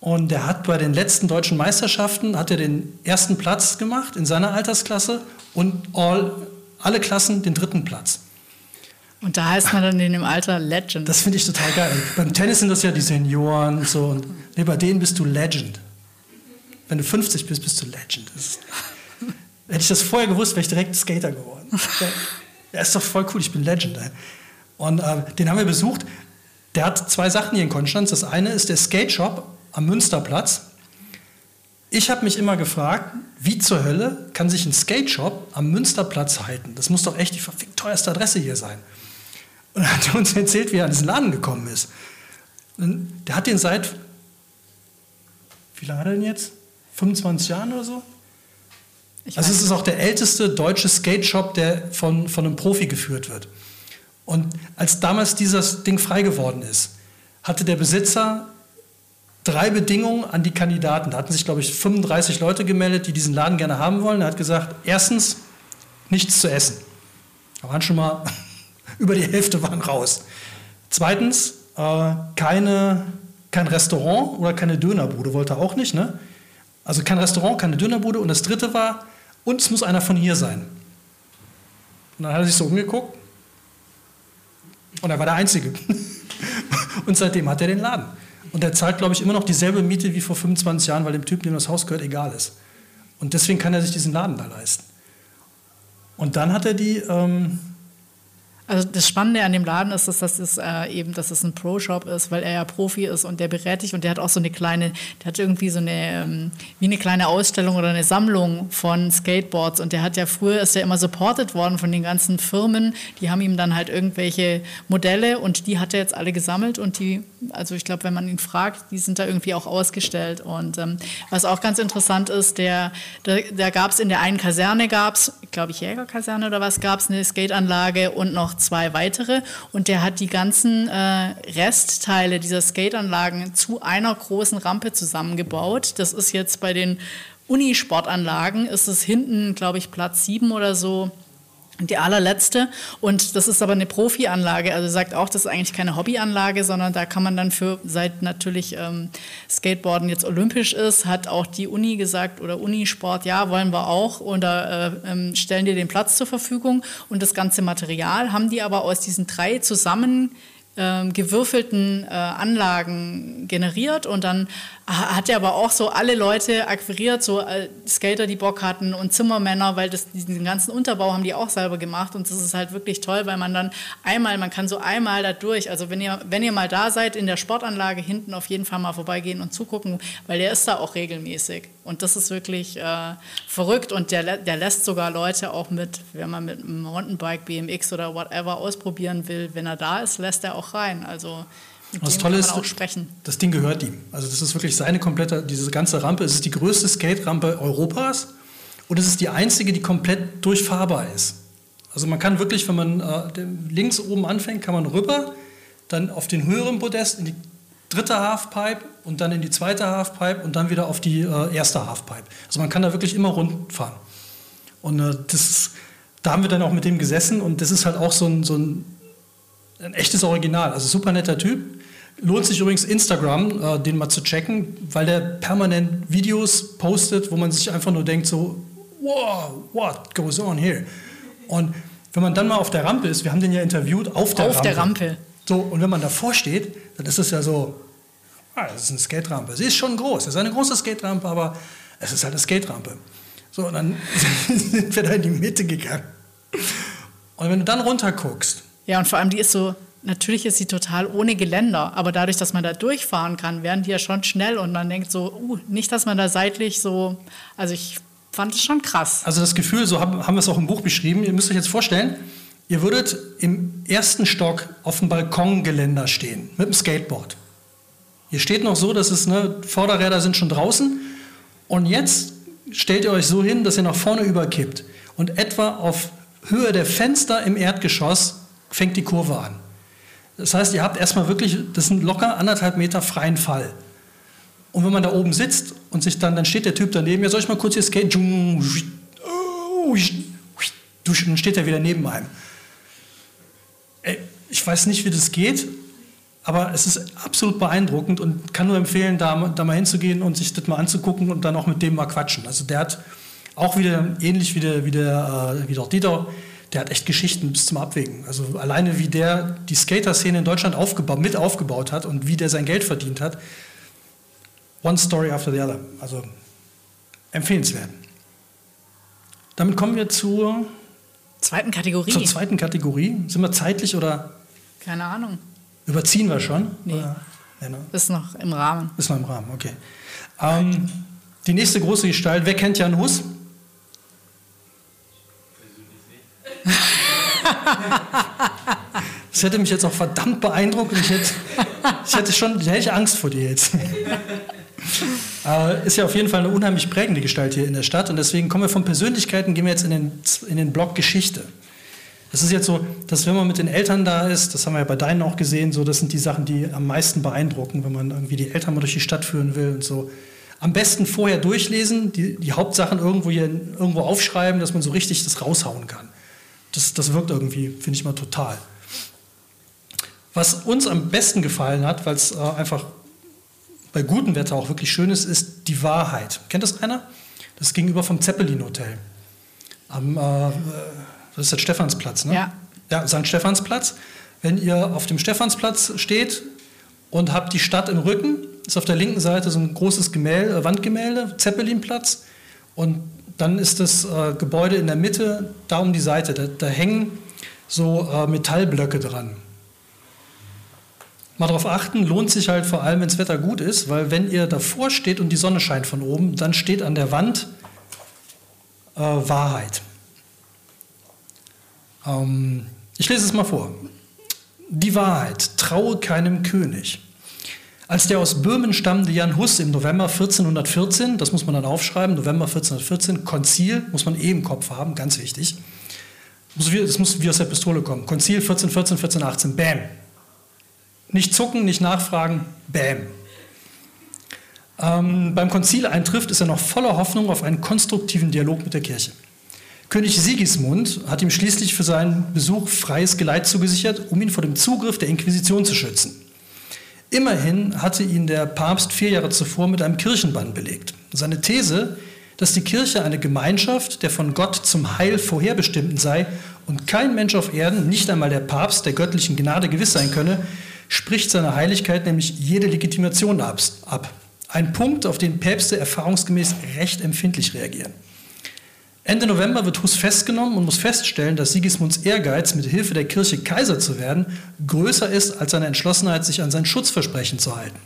und der hat bei den letzten deutschen Meisterschaften hat er den ersten Platz gemacht in seiner Altersklasse und all alle Klassen den dritten Platz. Und da heißt man dann in dem Alter Legend. Das finde ich total geil. Beim Tennis sind das ja die Senioren und so. Und nee, bei denen bist du Legend. Wenn du 50 bist, bist du Legend. Ist, hätte ich das vorher gewusst, wäre ich direkt Skater geworden. Ja, ist doch voll cool, ich bin Legend. Ey. Und äh, den haben wir besucht. Der hat zwei Sachen hier in Konstanz. Das eine ist der Skate Shop am Münsterplatz. Ich habe mich immer gefragt, wie zur Hölle kann sich ein Skate Shop am Münsterplatz halten? Das muss doch echt die verfickt teuerste Adresse hier sein. Und er hat uns erzählt, wie er an diesen Laden gekommen ist. Und der hat den seit, wie lange hat er denn jetzt? 25 Jahren oder so? Ich also es ist auch der älteste deutsche Skate Shop, der von, von einem Profi geführt wird. Und als damals dieses Ding frei geworden ist, hatte der Besitzer drei Bedingungen an die Kandidaten. Da hatten sich, glaube ich, 35 Leute gemeldet, die diesen Laden gerne haben wollen. Er hat gesagt, erstens, nichts zu essen. Da waren schon mal (laughs) über die Hälfte waren raus. Zweitens, äh, keine, kein Restaurant oder keine Dönerbude wollte er auch nicht. Ne? Also kein Restaurant, keine Dönerbude. Und das dritte war, und es muss einer von hier sein. Und dann hat er sich so umgeguckt. Und er war der Einzige. (laughs) und seitdem hat er den Laden. Und er zahlt, glaube ich, immer noch dieselbe Miete wie vor 25 Jahren, weil dem Typen, dem das Haus gehört, egal ist. Und deswegen kann er sich diesen Laden da leisten. Und dann hat er die, ähm, also das Spannende an dem Laden ist, dass das ist, äh, eben, dass es ein Pro-Shop ist, weil er ja Profi ist und der berät dich und der hat auch so eine kleine, der hat irgendwie so eine, ähm, wie eine kleine Ausstellung oder eine Sammlung von Skateboards und der hat ja früher, ist ja immer supported worden von den ganzen Firmen, die haben ihm dann halt irgendwelche Modelle und die hat er jetzt alle gesammelt und die, also ich glaube, wenn man ihn fragt, die sind da irgendwie auch ausgestellt und ähm, was auch ganz interessant ist, der, da, da gab es in der einen Kaserne gab es, glaube ich Jägerkaserne oder was, gab es eine Skateanlage und noch zwei weitere und der hat die ganzen äh, Restteile dieser Skateanlagen zu einer großen Rampe zusammengebaut. Das ist jetzt bei den Unisportanlagen, ist es hinten, glaube ich, Platz sieben oder so die allerletzte. Und das ist aber eine Profi-Anlage. Also sagt auch, das ist eigentlich keine Hobbyanlage, sondern da kann man dann für, seit natürlich ähm, Skateboarden jetzt olympisch ist, hat auch die Uni gesagt oder Unisport, ja, wollen wir auch. Und da äh, ähm, stellen die den Platz zur Verfügung. Und das ganze Material haben die aber aus diesen drei zusammen ähm, gewürfelten äh, Anlagen generiert und dann hat er aber auch so alle Leute akquiriert, so äh, Skater, die Bock hatten und Zimmermänner, weil das, diesen ganzen Unterbau haben die auch selber gemacht und das ist halt wirklich toll, weil man dann einmal, man kann so einmal da durch, also wenn ihr, wenn ihr mal da seid in der Sportanlage hinten auf jeden Fall mal vorbeigehen und zugucken, weil der ist da auch regelmäßig und das ist wirklich äh, verrückt und der, der lässt sogar Leute auch mit, wenn man mit einem Mountainbike, BMX oder whatever ausprobieren will, wenn er da ist, lässt er auch rein, also das Tolle ist, das Ding gehört ihm. Also das ist wirklich seine komplette, diese ganze Rampe. Es ist die größte Skate-Rampe Europas und es ist die einzige, die komplett durchfahrbar ist. Also man kann wirklich, wenn man äh, links oben anfängt, kann man rüber, dann auf den höheren Podest in die dritte Halfpipe und dann in die zweite Halfpipe und dann wieder auf die äh, erste Halfpipe. Also man kann da wirklich immer rund fahren. Und äh, das, da haben wir dann auch mit dem gesessen und das ist halt auch so ein, so ein, ein echtes Original. Also super netter Typ. Lohnt sich übrigens Instagram, äh, den mal zu checken, weil der permanent Videos postet, wo man sich einfach nur denkt so, wow, what goes on here? Und wenn man dann mal auf der Rampe ist, wir haben den ja interviewt auf der auf Rampe. Der Rampe. So, und wenn man davor steht, dann ist es ja so, ah, das ist eine Skate-Rampe. Sie ist schon groß, es ist eine große Skate-Rampe, aber es ist halt eine Skate-Rampe. So, und dann (laughs) sind wir da in die Mitte gegangen. Und wenn du dann runter guckst. Ja, und vor allem die ist so, natürlich ist sie total ohne Geländer, aber dadurch, dass man da durchfahren kann, werden die ja schon schnell und man denkt so, uh, nicht, dass man da seitlich so, also ich fand es schon krass. Also das Gefühl, so haben, haben wir es auch im Buch beschrieben, ihr müsst euch jetzt vorstellen, ihr würdet im ersten Stock auf dem Balkongeländer stehen mit dem Skateboard. Hier steht noch so, dass es, ne, Vorderräder sind schon draußen und jetzt stellt ihr euch so hin, dass ihr nach vorne überkippt und etwa auf Höhe der Fenster im Erdgeschoss fängt die Kurve an. Das heißt, ihr habt erstmal wirklich, das sind locker anderthalb Meter freien Fall. Und wenn man da oben sitzt und sich dann, dann steht der Typ daneben, ja, soll ich mal kurz hier skaten? Dann steht er wieder neben einem. Ich weiß nicht, wie das geht, aber es ist absolut beeindruckend und kann nur empfehlen, da, da mal hinzugehen und sich das mal anzugucken und dann auch mit dem mal quatschen. Also der hat auch wieder, ähnlich wie der, wie der, äh, wie der Dieter, der hat echt Geschichten bis zum Abwägen. Also alleine wie der die Skater-Szene in Deutschland aufgebaut, mit aufgebaut hat und wie der sein Geld verdient hat. One story after the other. Also empfehlenswert. Damit kommen wir zur zweiten Kategorie. Zur zweiten Kategorie. Sind wir zeitlich oder? Keine Ahnung. Überziehen wir schon? Nee. Oder? Ne? Ist noch im Rahmen. Ist noch im Rahmen, okay. Ähm, die nächste große Gestalt, wer kennt Jan Hus? (laughs) Das hätte mich jetzt auch verdammt beeindruckt und ich hätte, ich hätte schon ich hätte Angst vor dir jetzt. (laughs) Ist ja auf jeden Fall eine unheimlich prägende Gestalt hier in der Stadt und deswegen kommen wir von Persönlichkeiten, gehen wir jetzt in den, in den Block Geschichte. Das ist jetzt so, dass wenn man mit den Eltern da ist, das haben wir ja bei deinen auch gesehen, so das sind die Sachen, die am meisten beeindrucken, wenn man irgendwie die Eltern mal durch die Stadt führen will und so. Am besten vorher durchlesen, die, die Hauptsachen irgendwo hier irgendwo aufschreiben, dass man so richtig das raushauen kann. Das, das wirkt irgendwie, finde ich mal, total. Was uns am besten gefallen hat, weil es äh, einfach bei gutem Wetter auch wirklich schön ist, ist die Wahrheit. Kennt das einer? Das gegenüber vom Zeppelin Hotel. Am, äh, das ist der Stephansplatz, ne? Ja. Ja, St. Stephansplatz. Wenn ihr auf dem Stephansplatz steht und habt die Stadt im Rücken, ist auf der linken Seite so ein großes Gemälde, äh, Wandgemälde, Zeppelinplatz. Und dann ist das äh, Gebäude in der Mitte, da um die Seite. Da, da hängen so äh, Metallblöcke dran. Mal darauf achten, lohnt sich halt vor allem, wenn das Wetter gut ist, weil wenn ihr davor steht und die Sonne scheint von oben, dann steht an der Wand äh, Wahrheit. Ähm, ich lese es mal vor. Die Wahrheit, traue keinem König. Als der aus Böhmen stammende Jan Hus im November 1414, das muss man dann aufschreiben, November 1414, Konzil, muss man eh im Kopf haben, ganz wichtig. Das muss wie aus der Pistole kommen. Konzil 1414, 1418, bam, nicht zucken, nicht nachfragen, bäm. Ähm, beim Konzil eintrifft, ist er noch voller Hoffnung auf einen konstruktiven Dialog mit der Kirche. König Sigismund hat ihm schließlich für seinen Besuch freies Geleit zugesichert, um ihn vor dem Zugriff der Inquisition zu schützen. Immerhin hatte ihn der Papst vier Jahre zuvor mit einem Kirchenbann belegt. Seine These, dass die Kirche eine Gemeinschaft der von Gott zum Heil vorherbestimmten sei und kein Mensch auf Erden, nicht einmal der Papst, der göttlichen Gnade gewiss sein könne, spricht seiner Heiligkeit nämlich jede Legitimation ab. Ein Punkt, auf den Päpste erfahrungsgemäß recht empfindlich reagieren. Ende November wird Hus festgenommen und muss feststellen, dass Sigismunds Ehrgeiz, mit Hilfe der Kirche Kaiser zu werden, größer ist als seine Entschlossenheit, sich an sein Schutzversprechen zu halten.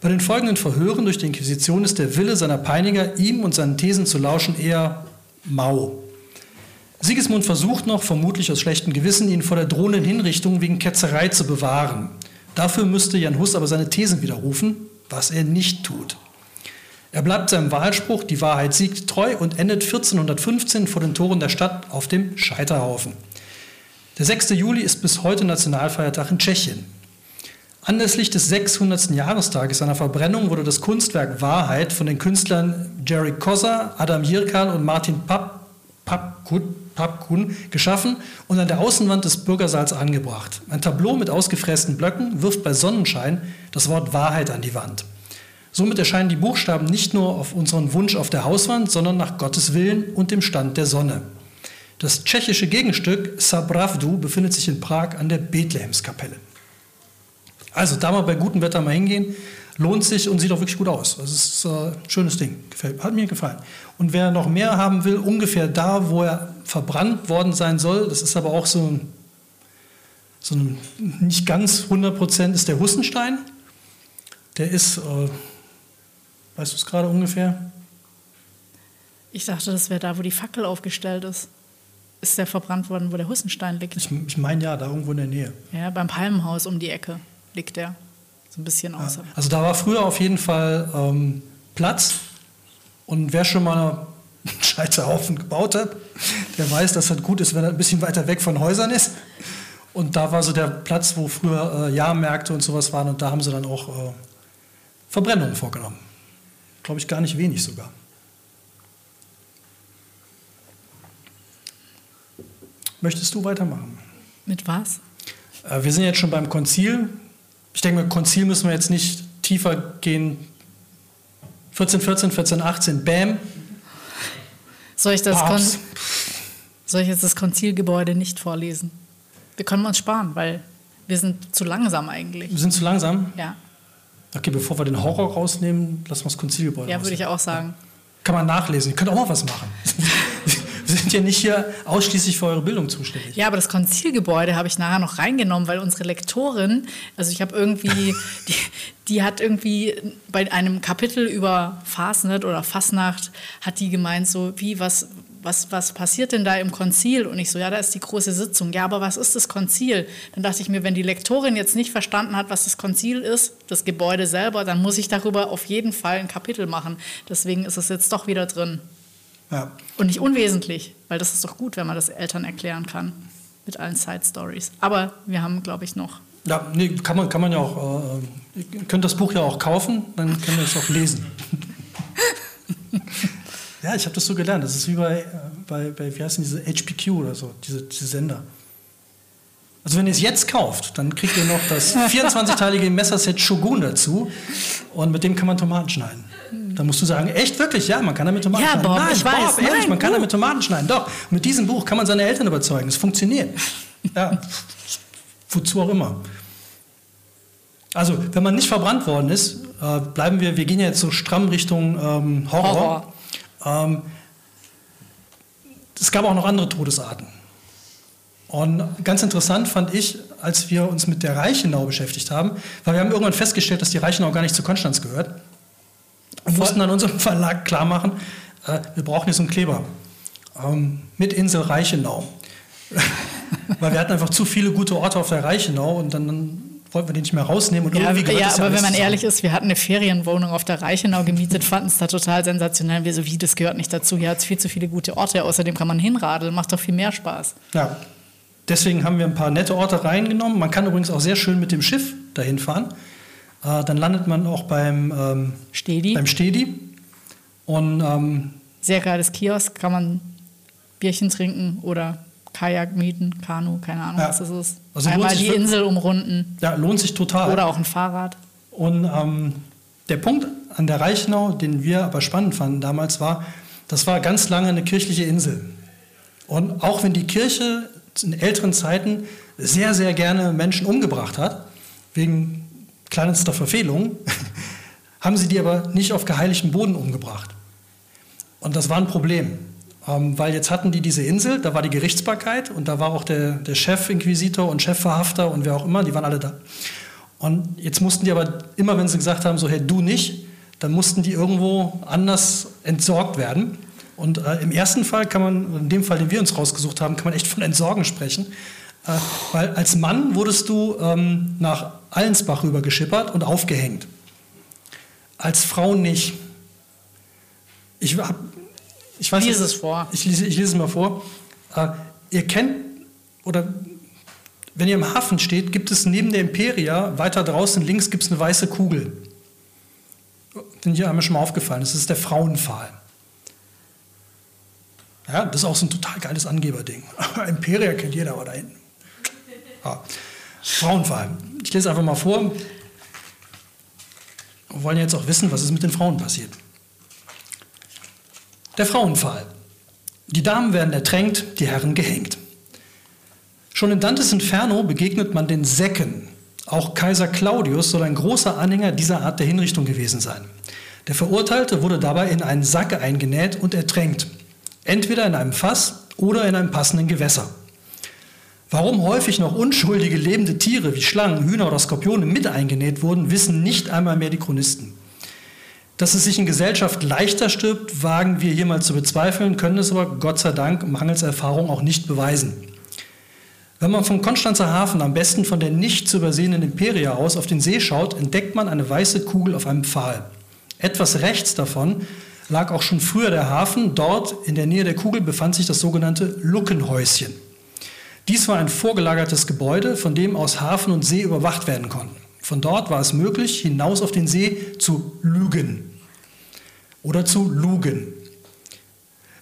Bei den folgenden Verhören durch die Inquisition ist der Wille seiner Peiniger, ihm und seinen Thesen zu lauschen, eher mau. Sigismund versucht noch, vermutlich aus schlechtem Gewissen, ihn vor der drohenden Hinrichtung wegen Ketzerei zu bewahren. Dafür müsste Jan Hus aber seine Thesen widerrufen, was er nicht tut. Er bleibt seinem Wahlspruch, die Wahrheit siegt, treu und endet 1415 vor den Toren der Stadt auf dem Scheiterhaufen. Der 6. Juli ist bis heute Nationalfeiertag in Tschechien. Anlässlich des 600. Jahrestages seiner Verbrennung wurde das Kunstwerk Wahrheit von den Künstlern Jerry Kossa, Adam Jirkal und Martin Papp, Pappkut Papkun geschaffen und an der Außenwand des Bürgersaals angebracht. Ein Tableau mit ausgefrästen Blöcken wirft bei Sonnenschein das Wort Wahrheit an die Wand. Somit erscheinen die Buchstaben nicht nur auf unseren Wunsch auf der Hauswand, sondern nach Gottes Willen und dem Stand der Sonne. Das tschechische Gegenstück Sabravdu befindet sich in Prag an der Bethlehemskapelle. Also da mal bei gutem Wetter mal hingehen, lohnt sich und sieht auch wirklich gut aus. Das ist ein äh, schönes Ding. Gefällt, hat mir gefallen. Und wer noch mehr haben will, ungefähr da, wo er verbrannt worden sein soll, das ist aber auch so ein, so ein nicht ganz 100 Prozent, ist der Hussenstein. Der ist, äh, weißt du es gerade ungefähr? Ich dachte, das wäre da, wo die Fackel aufgestellt ist. Ist der verbrannt worden, wo der Hussenstein liegt? Ich, ich meine ja, da irgendwo in der Nähe. Ja, beim Palmenhaus um die Ecke liegt der. So ein bisschen außer. Also da war früher auf jeden Fall ähm, Platz. Und wer schon mal einen (laughs) Scheiterhaufen gebaut hat, der weiß, dass das gut ist, wenn er ein bisschen weiter weg von Häusern ist. Und da war so der Platz, wo früher äh, Jahrmärkte und sowas waren. Und da haben sie dann auch äh, Verbrennungen vorgenommen. Glaube ich gar nicht wenig sogar. Möchtest du weitermachen? Mit was? Äh, wir sind jetzt schon beim Konzil ich denke, mit Konzil müssen wir jetzt nicht tiefer gehen. 14, 14, 14, 18, bam. Soll ich, das Soll ich jetzt das Konzilgebäude nicht vorlesen? Wir können uns sparen, weil wir sind zu langsam eigentlich. Wir sind zu langsam? Ja. Okay, bevor wir den Horror rausnehmen, lassen wir das Konzilgebäude Ja, würde ich auch sagen. Kann man nachlesen. Ihr könnt auch mal was machen. (laughs) Wir sind ja nicht hier ausschließlich für eure Bildung zuständig. Ja, aber das Konzilgebäude habe ich nachher noch reingenommen, weil unsere Lektorin, also ich habe irgendwie, (laughs) die, die hat irgendwie bei einem Kapitel über Fasnet oder Fasnacht, hat die gemeint, so wie, was, was, was passiert denn da im Konzil? Und ich so, ja, da ist die große Sitzung. Ja, aber was ist das Konzil? Dann dachte ich mir, wenn die Lektorin jetzt nicht verstanden hat, was das Konzil ist, das Gebäude selber, dann muss ich darüber auf jeden Fall ein Kapitel machen. Deswegen ist es jetzt doch wieder drin. Ja. Und nicht unwesentlich, weil das ist doch gut, wenn man das Eltern erklären kann mit allen Side Stories. Aber wir haben, glaube ich, noch. Ja, nee, kann man, kann man ja auch. Äh, ihr könnt das Buch ja auch kaufen, dann könnt ihr es auch lesen. (laughs) ja, ich habe das so gelernt. Das ist wie bei, äh, bei, bei wie heißen diese HPQ oder so, diese, diese Sender. Also wenn ihr es jetzt kauft, dann kriegt ihr noch das (laughs) 24-teilige Messerset Shogun dazu und mit dem kann man Tomaten schneiden. Da musst du sagen, echt wirklich? Ja, man kann damit Tomaten Ja, schneiden. Bob, Nein, ich weiß. Bob, ehrlich, Nein, man kann damit Tomaten schneiden. Doch, mit diesem Buch kann man seine Eltern überzeugen. Es funktioniert. Ja, wozu auch immer. Also, wenn man nicht verbrannt worden ist, äh, bleiben wir, wir gehen ja jetzt so stramm Richtung ähm, Horror. Ähm, es gab auch noch andere Todesarten. Und ganz interessant fand ich, als wir uns mit der Reichenau beschäftigt haben, weil wir haben irgendwann festgestellt, dass die Reichenau gar nicht zu Konstanz gehört. Und mussten dann unserem Verlag klar machen, äh, wir brauchen so einen Kleber ähm, mit Insel Reichenau. (laughs) weil wir hatten einfach zu viele gute Orte auf der Reichenau und dann wollten wir den nicht mehr rausnehmen. Und Ja, irgendwie gehört ja das aber wenn man zusammen. ehrlich ist, wir hatten eine Ferienwohnung auf der Reichenau gemietet, fanden es da total sensationell. Wir so, wie, das gehört nicht dazu. Hier hat es viel zu viele gute Orte. Außerdem kann man hinradeln, macht doch viel mehr Spaß. Ja, deswegen haben wir ein paar nette Orte reingenommen. Man kann übrigens auch sehr schön mit dem Schiff dahin fahren. Äh, dann landet man auch beim, ähm, Stedi, beim Stedi. Und ähm, sehr geiles Kiosk, kann man Bierchen trinken oder Kajak mieten, Kanu, keine Ahnung, Ja. was das ist. Also Einmal die Insel umrunden ja, lohnt sich total. oder auch ein Fahrrad. Und ähm, der Punkt an der Reichenau, den wir aber spannend fanden damals, war, das war ganz lange eine kirchliche Insel. Und auch wenn die Kirche in älteren Zeiten sehr, sehr gerne Menschen umgebracht hat, wegen kleinster Verfehlungen, (laughs) haben sie die aber nicht auf geheiligtem Boden umgebracht. Und das war ein Problem, ähm, weil jetzt hatten die diese Insel, da war die Gerichtsbarkeit und da war auch der, der Chefinquisitor und Chefverhafter und wer auch immer, die waren alle da. Und jetzt mussten die aber immer, wenn sie gesagt haben, so hey, du nicht, dann mussten die irgendwo anders entsorgt werden. Und äh, im ersten Fall kann man, in dem Fall, den wir uns rausgesucht haben, kann man echt von Entsorgen sprechen. Äh, weil als Mann wurdest du ähm, nach Allensbach rüber geschippert und aufgehängt. Als Frau nicht. Ich, hab, ich weiß Lies es vor. Ich lese, ich lese es mal vor. Äh, ihr kennt, oder wenn ihr im Hafen steht, gibt es neben der Imperia, weiter draußen links, gibt es eine weiße Kugel. Bin hier einmal schon mal aufgefallen. Das ist der Frauenpfahl. Ja, das ist auch so ein total geiles Angeberding. (laughs) Imperia kennt jeder, aber da hinten. Ja. Frauenpfahl. Ich lese einfach mal vor. Wir wollen jetzt auch wissen, was ist mit den Frauen passiert. Der Frauenpfahl. Die Damen werden ertränkt, die Herren gehängt. Schon in Dantes Inferno begegnet man den Säcken. Auch Kaiser Claudius soll ein großer Anhänger dieser Art der Hinrichtung gewesen sein. Der Verurteilte wurde dabei in einen Sack eingenäht und ertränkt. Entweder in einem Fass oder in einem passenden Gewässer. Warum häufig noch unschuldige lebende Tiere wie Schlangen, Hühner oder Skorpione mit eingenäht wurden, wissen nicht einmal mehr die Chronisten. Dass es sich in Gesellschaft leichter stirbt, wagen wir hier mal zu bezweifeln, können es aber Gott sei Dank mangels Erfahrung auch nicht beweisen. Wenn man vom Konstanzer Hafen, am besten von der nicht zu übersehenden Imperia aus, auf den See schaut, entdeckt man eine weiße Kugel auf einem Pfahl. Etwas rechts davon lag auch schon früher der Hafen. Dort in der Nähe der Kugel befand sich das sogenannte Luckenhäuschen. Dies war ein vorgelagertes Gebäude, von dem aus Hafen und See überwacht werden konnten. Von dort war es möglich, hinaus auf den See zu lügen oder zu lugen.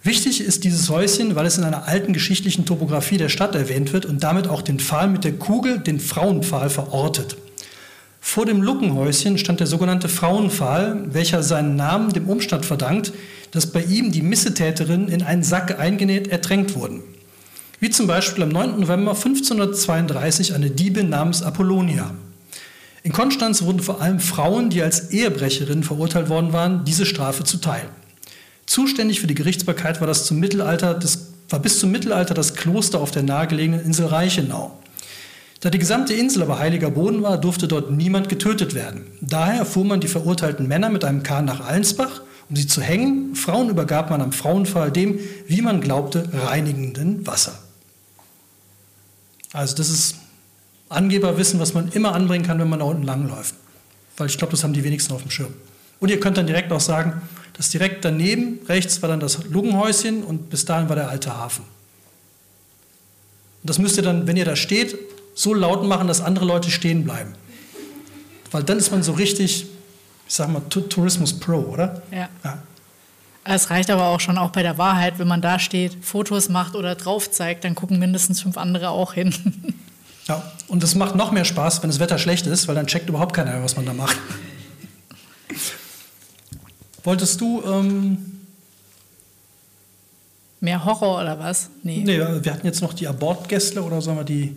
Wichtig ist dieses Häuschen, weil es in einer alten geschichtlichen Topographie der Stadt erwähnt wird und damit auch den Pfahl mit der Kugel, den Frauenpfahl, verortet. Vor dem Luckenhäuschen stand der sogenannte Frauenpfahl, welcher seinen Namen dem Umstand verdankt, dass bei ihm die Missetäterinnen in einen Sack eingenäht ertränkt wurden. Wie zum Beispiel am 9. November 1532 eine Diebin namens Apollonia. In Konstanz wurden vor allem Frauen, die als Ehebrecherinnen verurteilt worden waren, diese Strafe zuteil. Zuständig für die Gerichtsbarkeit war, das zum Mittelalter das, war bis zum Mittelalter das Kloster auf der nahegelegenen Insel Reichenau. Da die gesamte Insel aber heiliger Boden war, durfte dort niemand getötet werden. Daher fuhr man die verurteilten Männer mit einem Kahn nach Allensbach, um sie zu hängen. Frauen übergab man am Frauenfall dem, wie man glaubte, reinigenden Wasser. Also das ist Angeberwissen, was man immer anbringen kann, wenn man da unten langläuft. Weil ich glaube, das haben die wenigsten auf dem Schirm. Und ihr könnt dann direkt auch sagen, dass direkt daneben, rechts war dann das Luggenhäuschen und bis dahin war der alte Hafen. Und das müsst ihr dann, wenn ihr da steht, so laut machen, dass andere Leute stehen bleiben. Weil dann ist man so richtig, ich sag mal, Tourismus Pro, oder? Ja. ja. Es reicht aber auch schon auch bei der Wahrheit, wenn man da steht, Fotos macht oder drauf zeigt, dann gucken mindestens fünf andere auch hin. (laughs) Ja, und es macht noch mehr Spaß, wenn das Wetter schlecht ist, weil dann checkt überhaupt keiner, was man da macht. (laughs) Wolltest du. Ähm, Mehr Horror oder was? nee, wir hatten jetzt noch die Abortgäste oder sollen wir die.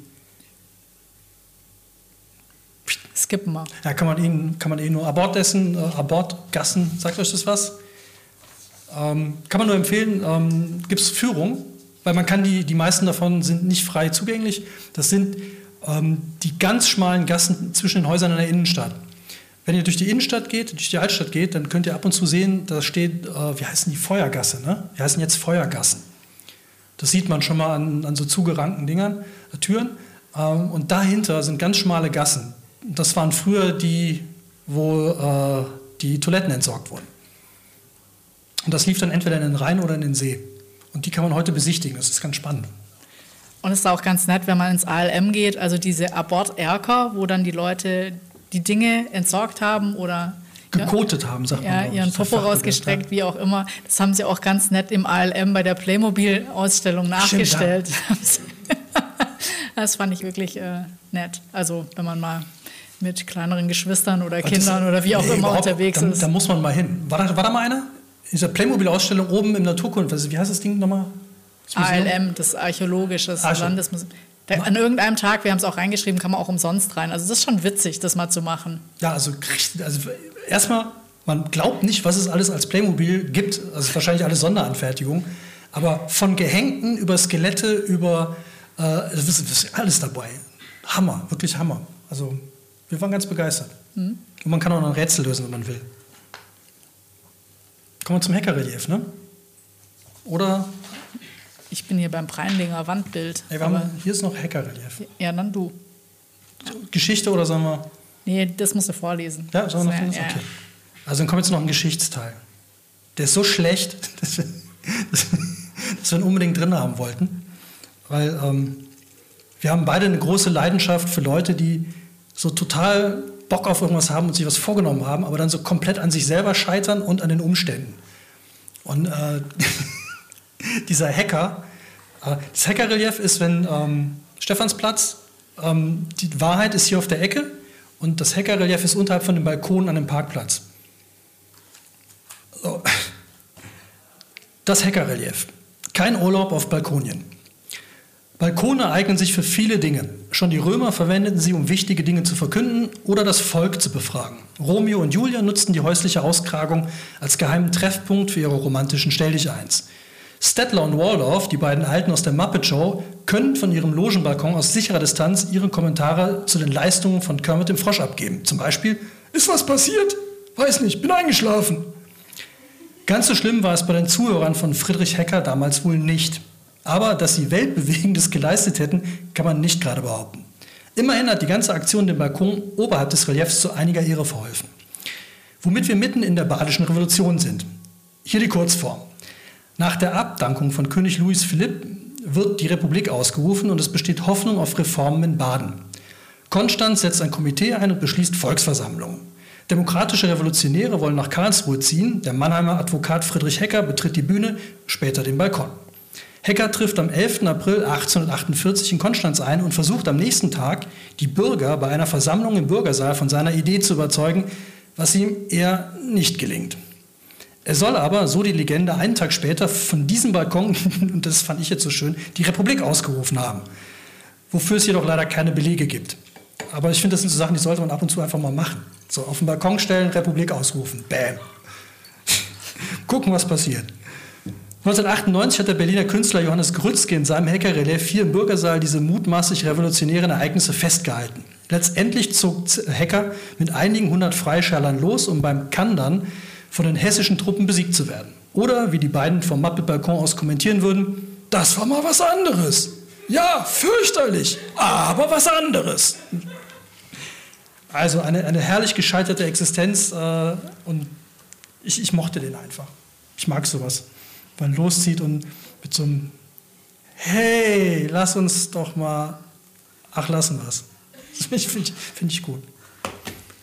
Skippen wir. Ja, kann man ihnen, kann man eh nur Abort essen, äh, Abortgassen, sagt euch das was? Ähm, kann man nur empfehlen, ähm, gibt es Führung, weil man kann die, die meisten davon sind nicht frei zugänglich. Das sind die ganz schmalen Gassen zwischen den Häusern in der Innenstadt. Wenn ihr durch die Innenstadt geht, durch die Altstadt geht, dann könnt ihr ab und zu sehen, da steht, äh, wie heißen die Feuergasse, ne? Die heißen jetzt Feuergassen. Das sieht man schon mal an, an so zugerankten Dingern, äh, Türen. Ähm, und dahinter sind ganz schmale Gassen. Das waren früher die, wo äh, die Toiletten entsorgt wurden. Und das lief dann entweder in den Rhein oder in den See. Und die kann man heute besichtigen. Das ist ganz spannend. Und es ist auch ganz nett, wenn man ins ALM geht, also diese Aborterker, wo dann die Leute die Dinge entsorgt haben oder gekotet haben, sagt ja, man. ihren Popo rausgestreckt, wie auch immer. Das haben sie auch ganz nett im ALM bei der Playmobil-Ausstellung nachgestellt. (laughs) Das fand ich wirklich äh, nett. Also wenn man mal mit kleineren Geschwistern oder Kindern oder wie auch nee, immer unterwegs da, ist. Da muss man mal hin. War da, war da mal einer? In dieser Playmobil-Ausstellung oben im Naturkund. Wie heißt das Ding nochmal? ALM, das Archäologische Archä Landesmuseum. Da, an irgendeinem Tag, wir haben es auch reingeschrieben, kann man auch umsonst rein. Also das ist schon witzig, das mal zu machen. Ja, also, also erstmal, man glaubt nicht, was es alles als Playmobil gibt. Also wahrscheinlich alles Sonderanfertigung. Aber von Gehängten über Skelette, über äh, das ist, das ist alles dabei. Hammer, wirklich Hammer. Also wir waren ganz begeistert. Mhm. Und man kann auch noch ein Rätsel lösen, wenn man will. Kommen wir zum Hackerrelief, ne? Oder? Ich bin hier beim Preinlinger Wandbild. Ey, haben, hier ist noch Hackerrelief. Ja, dann du. Geschichte oder sollen wir? Nee, das musst du vorlesen. Ja, sollen wir noch ja, Okay. Also dann kommt jetzt noch ein Geschichtsteil. Der ist so schlecht, (laughs) dass wir, dass wir ihn unbedingt drin haben wollten. Weil ähm, wir haben beide eine große Leidenschaft für Leute, die so total Bock auf irgendwas haben und sich was vorgenommen haben, aber dann so komplett an sich selber scheitern und an den Umständen. Und äh, (laughs) dieser Hacker, das Hackerrelief ist, wenn ähm, Stephansplatz, ähm, die Wahrheit ist hier auf der Ecke und das Hackerrelief ist unterhalb von dem Balkon an dem Parkplatz. So. Das Hackerrelief. Kein Urlaub auf Balkonien. Balkone eignen sich für viele Dinge. Schon die Römer verwendeten sie, um wichtige Dinge zu verkünden oder das Volk zu befragen. Romeo und Julia nutzten die häusliche Auskragung als geheimen Treffpunkt für ihre romantischen Stelldicheins. Stettler und Waldorf, die beiden Alten aus der Muppet Show, können von ihrem Logenbalkon aus sicherer Distanz ihre Kommentare zu den Leistungen von Kermit dem Frosch abgeben. Zum Beispiel, ist was passiert? Weiß nicht, bin eingeschlafen. Ganz so schlimm war es bei den Zuhörern von Friedrich Hecker damals wohl nicht. Aber dass sie Weltbewegendes geleistet hätten, kann man nicht gerade behaupten. Immerhin hat die ganze Aktion den Balkon oberhalb des Reliefs zu einiger Ehre verholfen. Womit wir mitten in der Badischen Revolution sind. Hier die Kurzform. Nach der Abdankung von König Louis Philipp wird die Republik ausgerufen und es besteht Hoffnung auf Reformen in Baden. Konstanz setzt ein Komitee ein und beschließt Volksversammlungen. Demokratische Revolutionäre wollen nach Karlsruhe ziehen. Der Mannheimer Advokat Friedrich Hecker betritt die Bühne, später den Balkon. Hecker trifft am 11. April 1848 in Konstanz ein und versucht am nächsten Tag, die Bürger bei einer Versammlung im Bürgersaal von seiner Idee zu überzeugen, was ihm eher nicht gelingt. Er soll aber, so die Legende, einen Tag später von diesem Balkon, (laughs) und das fand ich jetzt so schön, die Republik ausgerufen haben. Wofür es jedoch leider keine Belege gibt. Aber ich finde, das sind so Sachen, die sollte man ab und zu einfach mal machen. So, auf den Balkon stellen, Republik ausrufen. Bam. (laughs) Gucken, was passiert. 1998 hat der Berliner Künstler Johannes Grützke in seinem Hackerrelief hier im Bürgersaal diese mutmaßlich revolutionären Ereignisse festgehalten. Letztendlich zog Hacker mit einigen hundert Freischallern los, um beim Kandern von den hessischen Truppen besiegt zu werden. Oder, wie die beiden vom Muppet-Balkon aus kommentieren würden, das war mal was anderes. Ja, fürchterlich, aber was anderes. Also eine, eine herrlich gescheiterte Existenz äh, und ich, ich mochte den einfach. Ich mag sowas man loszieht und mit so einem Hey, lass uns doch mal, ach, lassen wir es. (laughs) Finde ich, find ich gut.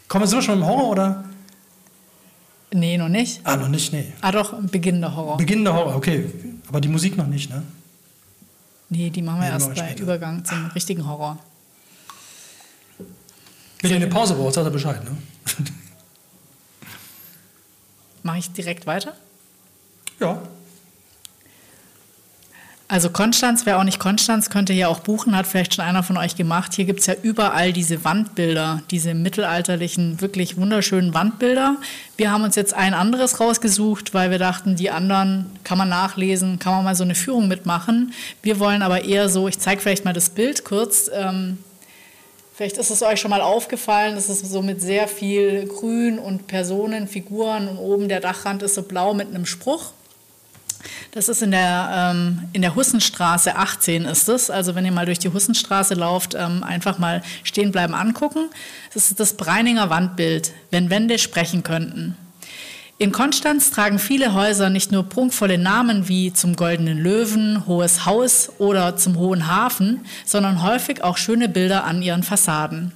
Kommen wir schon im Horror oder? Nee, noch nicht. Ah, noch nicht, nee. Ah, doch, beginnender Horror. Beginnender Horror, okay. Aber die Musik noch nicht, ne? Nee, die machen wir Nee, erst bei später. Übergang zum richtigen Horror. Wenn ihr eine Pause braucht, sagt er Bescheid. Ne? (laughs) Mache ich direkt weiter? Ja. Also Konstanz, wer auch nicht Konstanz, könnte hier auch buchen, hat vielleicht schon einer von euch gemacht. Hier gibt es ja überall diese Wandbilder, diese mittelalterlichen, wirklich wunderschönen Wandbilder. Wir haben uns jetzt ein anderes rausgesucht, weil wir dachten, die anderen kann man nachlesen, kann man mal so eine Führung mitmachen. Wir wollen aber eher so, ich zeige vielleicht mal das Bild kurz. Ähm, vielleicht ist es euch schon mal aufgefallen, das ist so mit sehr viel Grün und Personen, Figuren und oben der Dachrand ist so blau mit einem Spruch. Das ist in der, ähm, in der Hussenstraße 18 ist es. Also wenn ihr mal durch die Hussenstraße lauft, ähm, einfach mal stehen bleiben angucken. Das ist das Breininger Wandbild, wenn Wände sprechen könnten. In Konstanz tragen viele Häuser nicht nur prunkvolle Namen wie zum Goldenen Löwen, Hohes Haus oder zum Hohen Hafen, sondern häufig auch schöne Bilder an ihren Fassaden.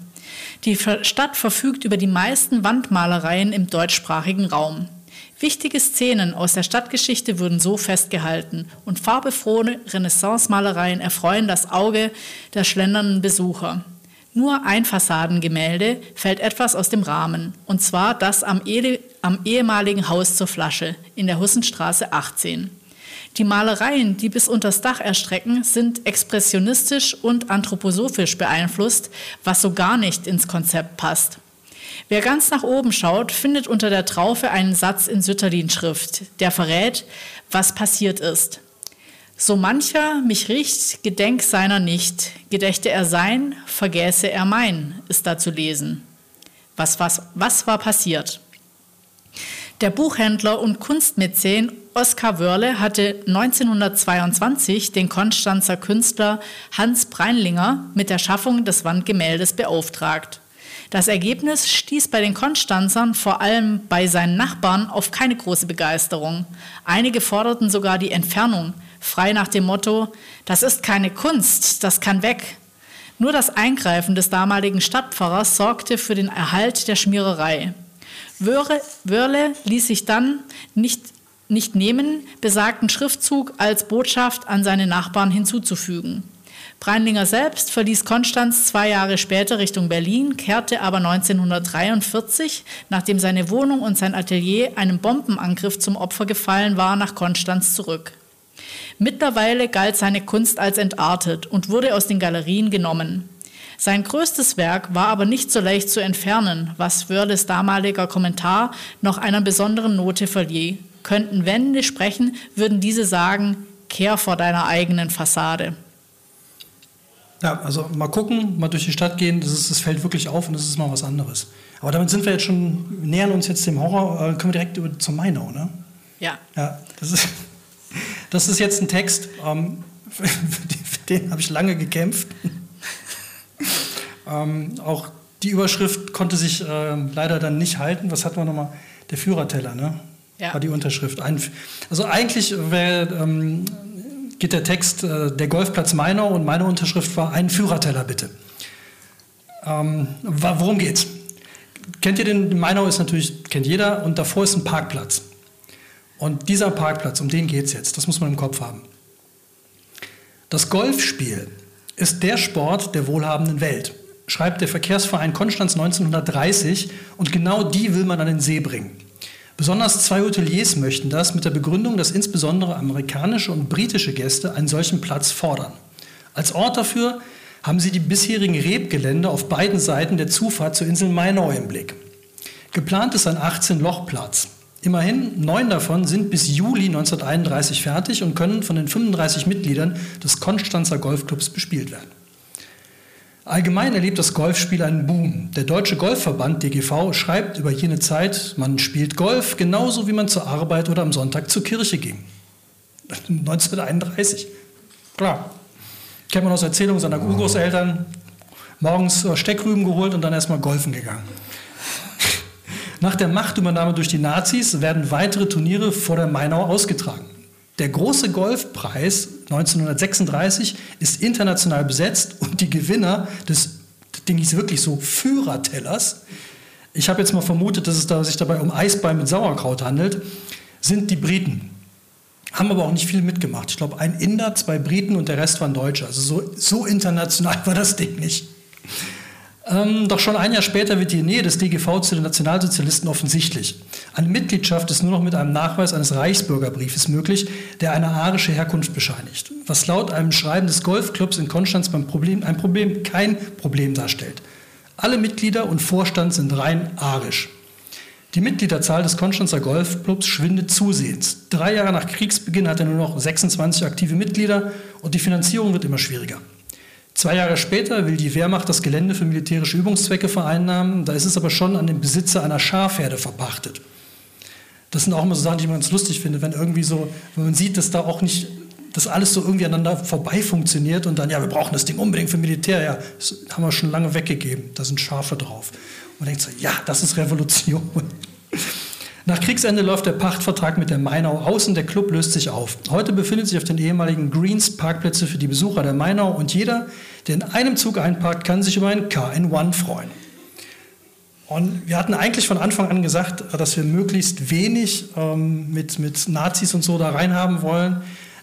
Die Stadt verfügt über die meisten Wandmalereien im deutschsprachigen Raum. Wichtige Szenen aus der Stadtgeschichte wurden so festgehalten und farbenfrohe Renaissance-Malereien erfreuen das Auge der schlendernden Besucher. Nur ein Fassadengemälde fällt etwas aus dem Rahmen, und zwar das am, eh am ehemaligen Haus zur Flasche in der Hussenstraße 18. Die Malereien, die bis unters Dach erstrecken, sind expressionistisch und anthroposophisch beeinflusst, was so gar nicht ins Konzept passt. Wer ganz nach oben schaut, findet unter der Traufe einen Satz in Sütterlin-Schrift, der verrät, was passiert ist. So mancher mich riecht, gedenk seiner nicht, gedächte er sein, vergäße er mein, ist da zu lesen. Was, was, was war passiert? Der Buchhändler und Kunstmäzen Oskar Wörle hatte 1922 den Konstanzer Künstler Hans Breinlinger mit der Schaffung des Wandgemäldes beauftragt. Das Ergebnis stieß bei den Konstanzern, vor allem bei seinen Nachbarn, auf keine große Begeisterung. Einige forderten sogar die Entfernung, frei nach dem Motto, das ist keine Kunst, das kann weg. Nur das Eingreifen des damaligen Stadtpfarrers sorgte für den Erhalt der Schmiererei. Wörle ließ sich dann nicht, nicht nehmen, besagten Schriftzug als Botschaft an seine Nachbarn hinzuzufügen. Breinlinger selbst verließ Konstanz zwei Jahre später Richtung Berlin, kehrte aber 1943, nachdem seine Wohnung und sein Atelier einem Bombenangriff zum Opfer gefallen war, nach Konstanz zurück. Mittlerweile galt seine Kunst als entartet und wurde aus den Galerien genommen. Sein größtes Werk war aber nicht so leicht zu entfernen, was Wörles damaliger Kommentar noch einer besonderen Note verlieh. Könnten Wände sprechen, würden diese sagen, kehr vor deiner eigenen Fassade. Ja, also mal gucken, mal durch die Stadt gehen, das, ist, das fällt wirklich auf und das ist mal was anderes. Aber damit sind wir jetzt schon, nähern uns jetzt dem Horror, äh, können wir direkt über zum Mainau, ne? Ja. Ja, das ist, (laughs) das ist jetzt ein Text, ähm, (laughs) für, den, für den habe ich lange gekämpft. (laughs) ähm, auch die Überschrift konnte sich äh, leider dann nicht halten. Was hatten wir nochmal? Der Führerteller, ne? Ja. War die Unterschrift. Ein, also eigentlich wäre ähm, geht der Text äh, Der Golfplatz Mainau und meine Unterschrift war Ein Führerteller bitte. Ähm, worum geht's? Kennt ihr den? Mainau ist natürlich, kennt jeder und davor ist ein Parkplatz. Und dieser Parkplatz, um den geht es jetzt, das muss man im Kopf haben. Das Golfspiel ist der Sport der wohlhabenden Welt, schreibt der Verkehrsverein Konstanz 1930 und genau die will man an den See bringen. Besonders zwei Hoteliers möchten das mit der Begründung, dass insbesondere amerikanische und britische Gäste einen solchen Platz fordern. Als Ort dafür haben sie die bisherigen Rebgelände auf beiden Seiten der Zufahrt zur Insel Mainau im Blick. Geplant ist ein 18-Loch-Platz. Immerhin neun davon sind bis Juli 1931 fertig und können von den 35 Mitgliedern des Konstanzer Golfclubs bespielt werden. Allgemein erlebt das Golfspiel einen Boom. Der Deutsche Golfverband DGV schreibt über jene Zeit, man spielt Golf genauso wie man zur Arbeit oder am Sonntag zur Kirche ging. (laughs) 1931. Klar. Kennt man aus Erzählungen seiner Urgroßeltern. Morgens Steckrüben geholt und dann erstmal golfen gegangen. (laughs) Nach der Machtübernahme durch die Nazis werden weitere Turniere vor der Mainau ausgetragen. Der große Golfpreis 1936 ist international besetzt und die Gewinner des, den hieß wirklich so, Führertellers, ich habe jetzt mal vermutet, dass es da, sich dabei um Eisbein mit Sauerkraut handelt, sind die Briten. Haben aber auch nicht viel mitgemacht. Ich glaube, ein Inder, zwei Briten und der Rest waren Deutsche. Also so, so international (laughs) war das Ding nicht. Ähm, doch schon ein Jahr später wird die Nähe des DGV zu den Nationalsozialisten offensichtlich. Eine Mitgliedschaft ist nur noch mit einem Nachweis eines Reichsbürgerbriefes möglich, der eine arische Herkunft bescheinigt, was laut einem Schreiben des Golfclubs in Konstanz beim Problem, ein Problem, kein Problem darstellt. Alle Mitglieder und Vorstand sind rein arisch. Die Mitgliederzahl des Konstanzer Golfclubs schwindet zusehends. Drei Jahre nach Kriegsbeginn hat er nur noch 26 aktive Mitglieder und die Finanzierung wird immer schwieriger. Zwei Jahre später will die Wehrmacht das Gelände für militärische Übungszwecke vereinnahmen. Da ist es aber schon an den Besitzer einer Schafherde verpachtet. Das sind auch immer so Sachen, die ich ganz lustig finde, wenn irgendwie so, wenn man sieht, dass da auch nicht, dass alles so irgendwie aneinander vorbei funktioniert und dann, ja, wir brauchen das Ding unbedingt für Militär, ja, das haben wir schon lange weggegeben, da sind Schafe drauf. Und man denkt so, ja, das ist Revolution. Nach Kriegsende läuft der Pachtvertrag mit der Mainau aus und der Club löst sich auf. Heute befindet sich auf den ehemaligen Greens Parkplätze für die Besucher der Mainau und jeder, der in einem Zug einparkt, kann sich über einen KN1 freuen. Und wir hatten eigentlich von Anfang an gesagt, dass wir möglichst wenig ähm, mit, mit Nazis und so da reinhaben wollen.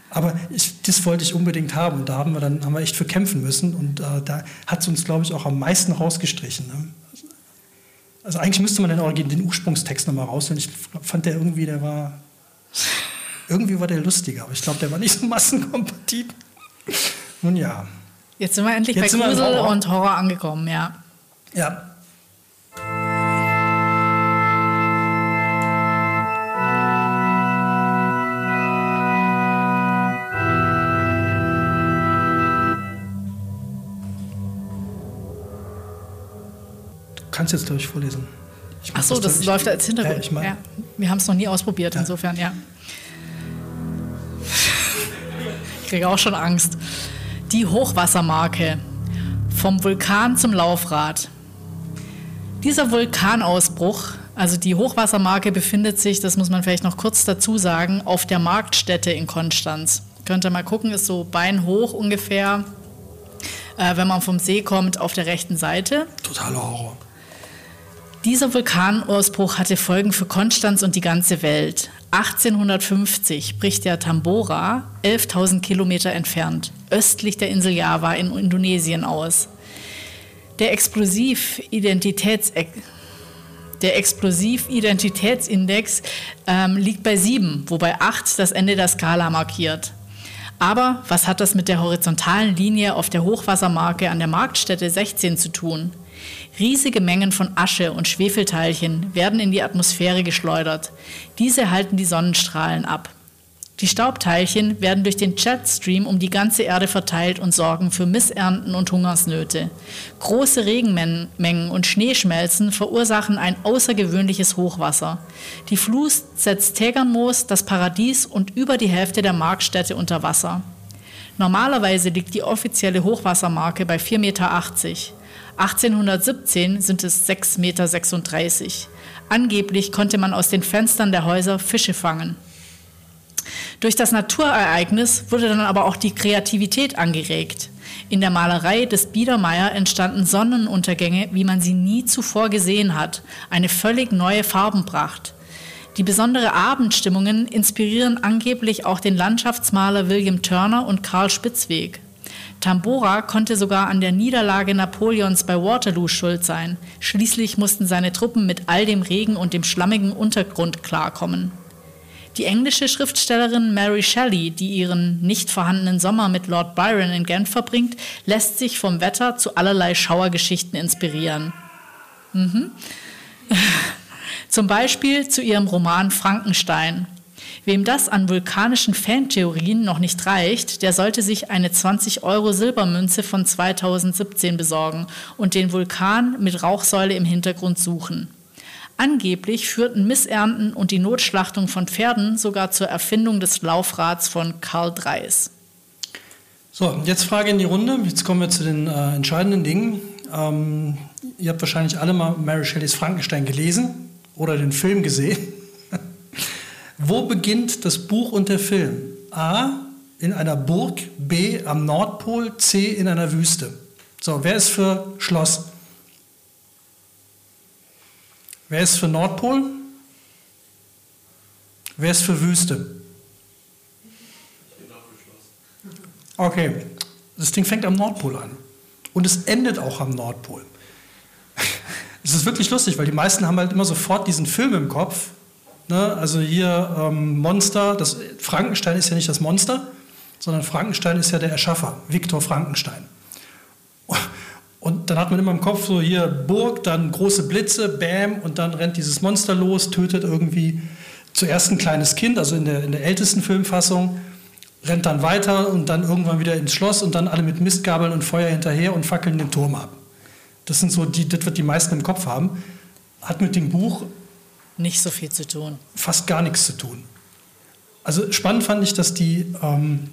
Aber ich, das wollte ich unbedingt haben. Und da haben wir dann haben wir echt für kämpfen müssen. Und äh, da hat es uns, glaube ich, auch am meisten rausgestrichen. Ne? Also eigentlich müsste man den, den Ursprungstext nochmal rausholen. Ich fand der irgendwie, der war. Irgendwie war der lustiger, aber ich glaube, der war nicht so massenkompatibel. Nun ja. Jetzt sind wir endlich Jetzt bei Grusel Horror. und Horror angekommen, ja. Ja, kannst jetzt, glaube ich, vorlesen. Ich Ach so, das, das läuft als Hintergrund. Ja, ich mein, ja. Wir haben es noch nie ausprobiert, ja. insofern, ja. Ich kriege auch schon Angst. Die Hochwassermarke. Vom Vulkan zum Laufrad. Dieser Vulkanausbruch, also die Hochwassermarke, befindet sich, das muss man vielleicht noch kurz dazu sagen, auf der Marktstätte in Konstanz. Könnt ihr mal gucken, ist so beinhoch ungefähr, äh, wenn man vom See kommt, auf der rechten Seite. Totaler Horror. Dieser Vulkanausbruch hatte Folgen für Konstanz und die ganze Welt. 1850 bricht der Tambora, 11.000 Kilometer entfernt, östlich der Insel Java in Indonesien aus. Der Explosividentitäts der Explosividentitätsindex ähm, liegt bei 7, wobei 8 das Ende der Skala markiert. Aber was hat das mit der horizontalen Linie auf der Hochwassermarke an der Marktstätte 16 zu tun? Riesige Mengen von Asche und Schwefelteilchen werden in die Atmosphäre geschleudert. Diese halten die Sonnenstrahlen ab. Die Staubteilchen werden durch den Jetstream um die ganze Erde verteilt und sorgen für Missernten und Hungersnöte. Große Regenmengen und Schneeschmelzen verursachen ein außergewöhnliches Hochwasser. Die Flut setzt Tegernmoos, das Paradies und über die Hälfte der Marktstätte unter Wasser. Normalerweise liegt die offizielle Hochwassermarke bei 4,80 Meter. 1817 sind es 6,36 Meter. Angeblich konnte man aus den Fenstern der Häuser Fische fangen. Durch das Naturereignis wurde dann aber auch die Kreativität angeregt. In der Malerei des Biedermeier entstanden Sonnenuntergänge, wie man sie nie zuvor gesehen hat, eine völlig neue Farbenpracht. Die besondere Abendstimmungen inspirieren angeblich auch den Landschaftsmaler William Turner und Karl Spitzweg. Tambora konnte sogar an der Niederlage Napoleons bei Waterloo schuld sein. Schließlich mussten seine Truppen mit all dem Regen und dem schlammigen Untergrund klarkommen. Die englische Schriftstellerin Mary Shelley, die ihren nicht vorhandenen Sommer mit Lord Byron in Genf verbringt, lässt sich vom Wetter zu allerlei Schauergeschichten inspirieren. Mhm. (laughs) Zum Beispiel zu ihrem Roman Frankenstein. Wem das an vulkanischen Fantheorien noch nicht reicht, der sollte sich eine 20 Euro Silbermünze von 2017 besorgen und den Vulkan mit Rauchsäule im Hintergrund suchen. Angeblich führten Missernten und die Notschlachtung von Pferden sogar zur Erfindung des Laufrads von Karl Dreis. So, jetzt Frage in die Runde. Jetzt kommen wir zu den äh, entscheidenden Dingen. Ähm, ihr habt wahrscheinlich alle mal Mary Shelleys Frankenstein gelesen oder den Film gesehen. (laughs) Wo beginnt das Buch und der Film? A. In einer Burg, B. am Nordpol, C. in einer Wüste. So, wer ist für Schloss? Wer ist für Nordpol? Wer ist für Wüste? Okay, das Ding fängt am Nordpol an. Und es endet auch am Nordpol. (laughs) Es ist wirklich lustig, weil die meisten haben halt immer sofort diesen Film im Kopf. Ne? Also hier ähm, Monster, das, Frankenstein ist ja nicht das Monster, sondern Frankenstein ist ja der Erschaffer, Viktor Frankenstein. Und dann hat man immer im Kopf so hier Burg, dann große Blitze, Bam, und dann rennt dieses Monster los, tötet irgendwie zuerst ein kleines Kind, also in der, in der ältesten Filmfassung, rennt dann weiter und dann irgendwann wieder ins Schloss und dann alle mit Mistgabeln und Feuer hinterher und fackeln den Turm ab. Das sind so die, das wird die meisten im Kopf haben. Hat mit dem Buch nicht so viel zu tun. Fast gar nichts zu tun. Also spannend fand ich, dass die, ähm,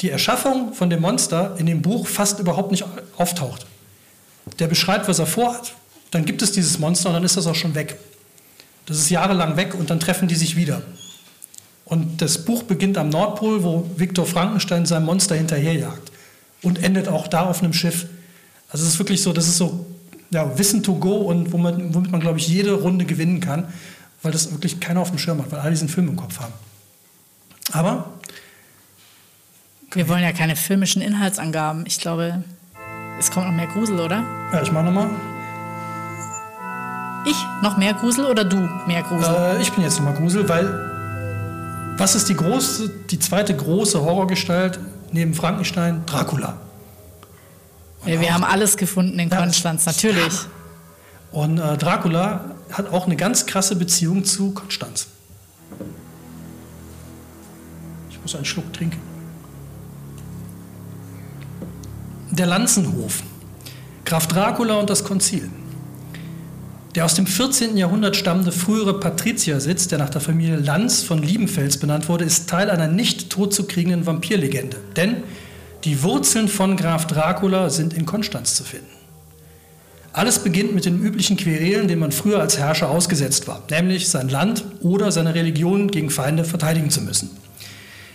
die Erschaffung von dem Monster in dem Buch fast überhaupt nicht auftaucht. Der beschreibt, was er vorhat, dann gibt es dieses Monster und dann ist das auch schon weg. Das ist jahrelang weg und dann treffen die sich wieder. Und das Buch beginnt am Nordpol, wo Viktor Frankenstein sein Monster hinterherjagt und endet auch da auf einem Schiff. Also es ist wirklich so, das ist so ja, Wissen to go und womit, womit man, glaube ich, jede Runde gewinnen kann, weil das wirklich keiner auf dem Schirm hat, weil alle diesen Film im Kopf haben. Aber wir wollen ja keine filmischen Inhaltsangaben. Ich glaube, es kommt noch mehr Grusel, oder? Ja, ich mache nochmal. Ich noch mehr Grusel oder du mehr Grusel? Äh, ich bin jetzt nochmal Grusel, weil was ist die große, die zweite große Horrorgestalt neben Frankenstein? Dracula. Ja, wir haben alles gefunden in ja, Konstanz, natürlich. Und äh, Dracula hat auch eine ganz krasse Beziehung zu Konstanz. Ich muss einen Schluck trinken. Der Lanzenhof, Graf Dracula und das Konzil. Der aus dem 14. Jahrhundert stammende frühere Patriziersitz, der nach der Familie Lanz von Liebenfels benannt wurde, ist Teil einer nicht totzukriegenden Vampirlegende. Denn die Wurzeln von Graf Dracula sind in Konstanz zu finden. Alles beginnt mit den üblichen Querelen, denen man früher als Herrscher ausgesetzt war, nämlich sein Land oder seine Religion gegen Feinde verteidigen zu müssen.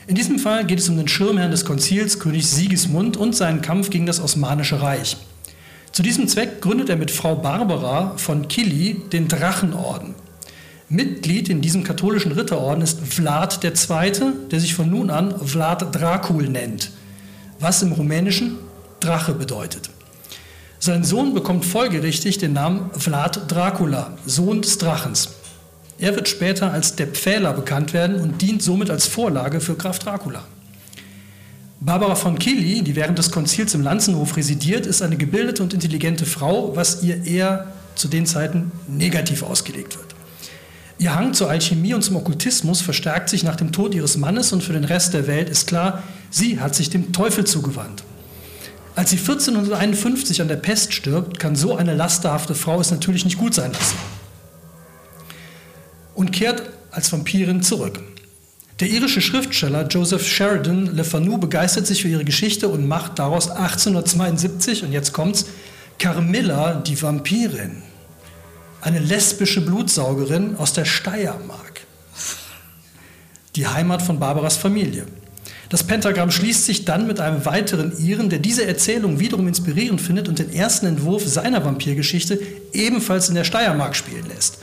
In diesem Fall geht es um den Schirmherrn des Konzils, König Sigismund, und seinen Kampf gegen das Osmanische Reich. Zu diesem Zweck gründet er mit Frau Barbara von Killy den Drachenorden. Mitglied in diesem katholischen Ritterorden ist Vlad II., der sich von nun an Vlad Dracul nennt, was im Rumänischen Drache bedeutet. Sein Sohn bekommt folgerichtig den Namen Vlad Dracula, Sohn des Drachens. Er wird später als der Pfähler bekannt werden und dient somit als Vorlage für Graf Dracula. Barbara von Killy, die während des Konzils im Lanzenhof residiert, ist eine gebildete und intelligente Frau, was ihr eher zu den Zeiten negativ ausgelegt wird. Ihr Hang zur Alchemie und zum Okkultismus verstärkt sich nach dem Tod ihres Mannes und für den Rest der Welt ist klar, sie hat sich dem Teufel zugewandt. Als sie 1451 an der Pest stirbt, kann so eine lasterhafte Frau es natürlich nicht gut sein lassen und kehrt als Vampirin zurück. Der irische Schriftsteller Joseph Sheridan Le Fanu begeistert sich für ihre Geschichte und macht daraus 1872, und jetzt kommt's, Carmilla die Vampirin. Eine lesbische Blutsaugerin aus der Steiermark. Die Heimat von Barbaras Familie. Das Pentagramm schließt sich dann mit einem weiteren Iren, der diese Erzählung wiederum inspirierend findet und den ersten Entwurf seiner Vampirgeschichte ebenfalls in der Steiermark spielen lässt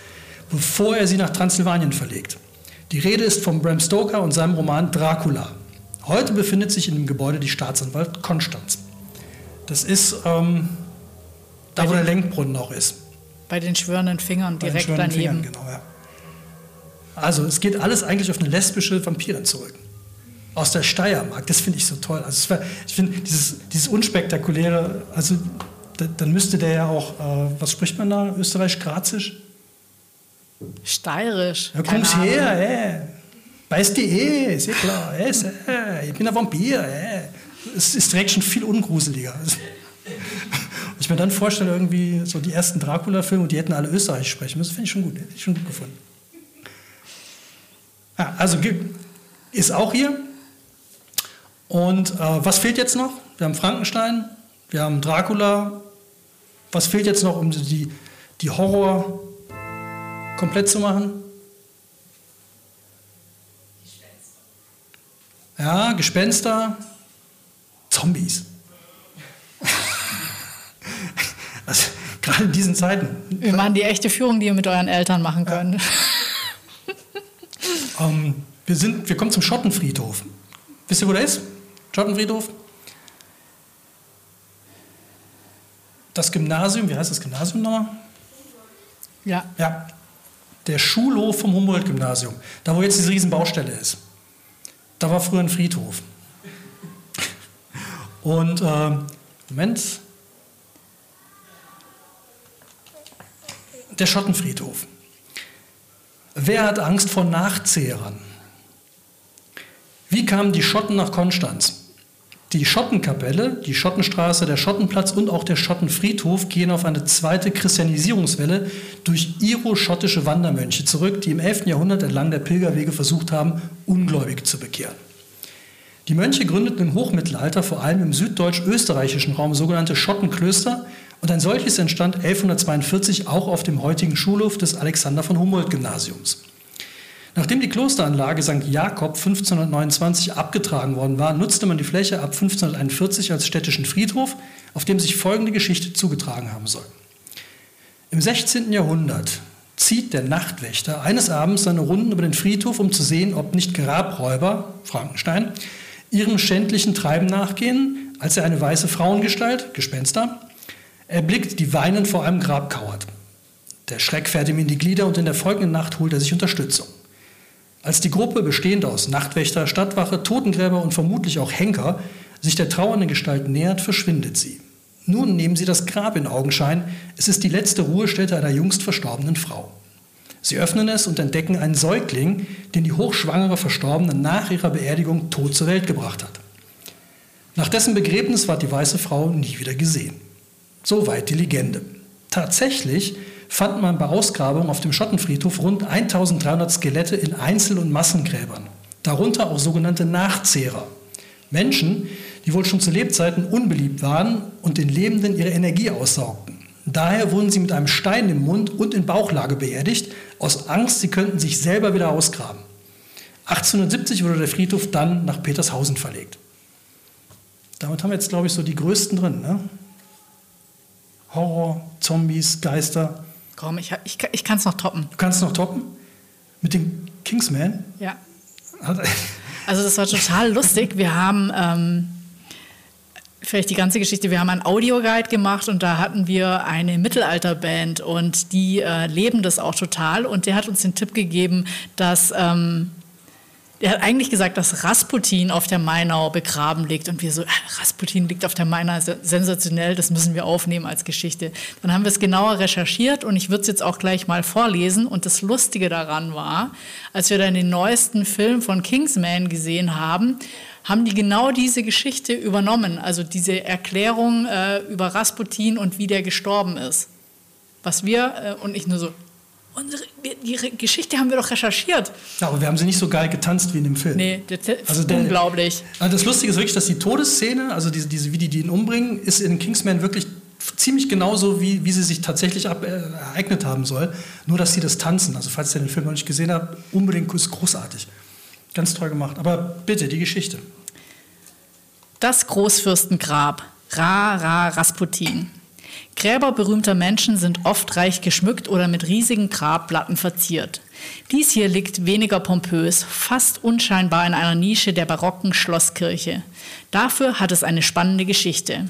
bevor er sie nach Transsilvanien verlegt. Die Rede ist von Bram Stoker und seinem Roman Dracula. Heute befindet sich in dem Gebäude die Staatsanwalt Konstanz. Das ist ähm, da, wo der Lenkbrunnen auch ist. Bei den schwörenden Fingern direkt schwörenden daneben. Fingern, genau, ja. Also es geht alles eigentlich auf eine lesbische Vampirin zurück. Aus der Steiermark, das finde ich so toll. Also war, ich finde dieses, dieses unspektakuläre, also da, dann müsste der ja auch, äh, was spricht man da, österreich-grazisch? Steirisch. Ja, komm's her, ey. Beißt die eh, ist eh klar. Ey, ich bin ein Vampir. Ey. Es ist direkt schon viel ungruseliger. (laughs) Und ich mir dann vorstelle, irgendwie so die ersten Dracula-Filme und die hätten alle Österreich sprechen müssen, finde ich schon gut. Hätte ich schon gut gefunden. Ja, also ist auch hier. Und äh, was fehlt jetzt noch? Wir haben Frankenstein, wir haben Dracula. Was fehlt jetzt noch, um die, die Horror- komplett zu machen? Gespenster. Ja, Gespenster, Zombies. (laughs) also, gerade in diesen Zeiten. Wir machen die echte Führung, die ihr mit euren Eltern machen könnt. Ja. (laughs) ähm, wir, sind, wir kommen zum Schottenfriedhof. Wisst ihr, wo der ist? Schottenfriedhof? Das Gymnasium, wie heißt das Gymnasium nochmal? Ja. Ja. Der Schulhof vom Humboldt-Gymnasium, da wo jetzt diese Riesenbaustelle ist. Da war früher ein Friedhof. Und, äh, Moment. Der Schottenfriedhof. Wer hat Angst vor Nachzehrern? Wie kamen die Schotten nach Konstanz? Die Schottenkapelle, die Schottenstraße, der Schottenplatz und auch der Schottenfriedhof gehen auf eine zweite Christianisierungswelle durch iro-schottische Wandermönche zurück, die im 11. Jahrhundert entlang der Pilgerwege versucht haben, Ungläubige zu bekehren. Die Mönche gründeten im Hochmittelalter vor allem im süddeutsch-österreichischen Raum sogenannte Schottenklöster und ein solches entstand 1142 auch auf dem heutigen Schulhof des Alexander von Humboldt Gymnasiums. Nachdem die Klosteranlage St. Jakob 1529 abgetragen worden war, nutzte man die Fläche ab 1541 als städtischen Friedhof, auf dem sich folgende Geschichte zugetragen haben soll. Im 16. Jahrhundert zieht der Nachtwächter eines Abends seine Runden über den Friedhof, um zu sehen, ob nicht Grabräuber, Frankenstein, ihrem schändlichen Treiben nachgehen, als er eine weiße Frauengestalt, Gespenster, erblickt, die weinend vor einem Grab kauert. Der Schreck fährt ihm in die Glieder und in der folgenden Nacht holt er sich Unterstützung. Als die Gruppe, bestehend aus Nachtwächter, Stadtwache, Totengräber und vermutlich auch Henker, sich der trauernden Gestalt nähert, verschwindet sie. Nun nehmen sie das Grab in Augenschein. Es ist die letzte Ruhestätte einer jüngst verstorbenen Frau. Sie öffnen es und entdecken einen Säugling, den die hochschwangere Verstorbene nach ihrer Beerdigung tot zur Welt gebracht hat. Nach dessen Begräbnis war die weiße Frau nie wieder gesehen. Soweit die Legende. Tatsächlich fand man bei Ausgrabungen auf dem Schottenfriedhof rund 1300 Skelette in Einzel- und Massengräbern, darunter auch sogenannte Nachzehrer. Menschen, die wohl schon zu Lebzeiten unbeliebt waren und den Lebenden ihre Energie aussaugten. Daher wurden sie mit einem Stein im Mund und in Bauchlage beerdigt, aus Angst, sie könnten sich selber wieder ausgraben. 1870 wurde der Friedhof dann nach Petershausen verlegt. Damit haben wir jetzt, glaube ich, so die größten drin. Ne? Horror, Zombies, Geister. Komm, ich, ich, ich kann es noch toppen. Du kannst noch toppen? Mit dem Kingsman? Ja. Also das war total lustig. Wir haben ähm, vielleicht die ganze Geschichte, wir haben einen Audioguide gemacht und da hatten wir eine Mittelalterband und die äh, leben das auch total und der hat uns den Tipp gegeben, dass ähm, er hat eigentlich gesagt, dass Rasputin auf der Mainau begraben liegt. Und wir so, äh, Rasputin liegt auf der Mainau, sensationell, das müssen wir aufnehmen als Geschichte. Dann haben wir es genauer recherchiert und ich würde es jetzt auch gleich mal vorlesen. Und das Lustige daran war, als wir dann den neuesten Film von Kingsman gesehen haben, haben die genau diese Geschichte übernommen. Also diese Erklärung äh, über Rasputin und wie der gestorben ist. Was wir, äh, und ich nur so, unsere, die Geschichte haben wir doch recherchiert. Ja, aber wir haben sie nicht so geil getanzt wie in dem Film. Nee, das ist also der, unglaublich. Also das Lustige ist wirklich, dass die Todesszene, also diese, diese, wie die ihn umbringen, ist in Kingsman wirklich ziemlich genauso, wie, wie sie sich tatsächlich ab, äh, ereignet haben soll. Nur, dass sie das tanzen. Also falls ihr den Film noch nicht gesehen habt, unbedingt ist großartig. Ganz toll gemacht. Aber bitte, die Geschichte. Das Großfürstengrab. Ra, Ra, Rasputin. Gräber berühmter Menschen sind oft reich geschmückt oder mit riesigen Grabplatten verziert. Dies hier liegt weniger pompös, fast unscheinbar in einer Nische der barocken Schlosskirche. Dafür hat es eine spannende Geschichte.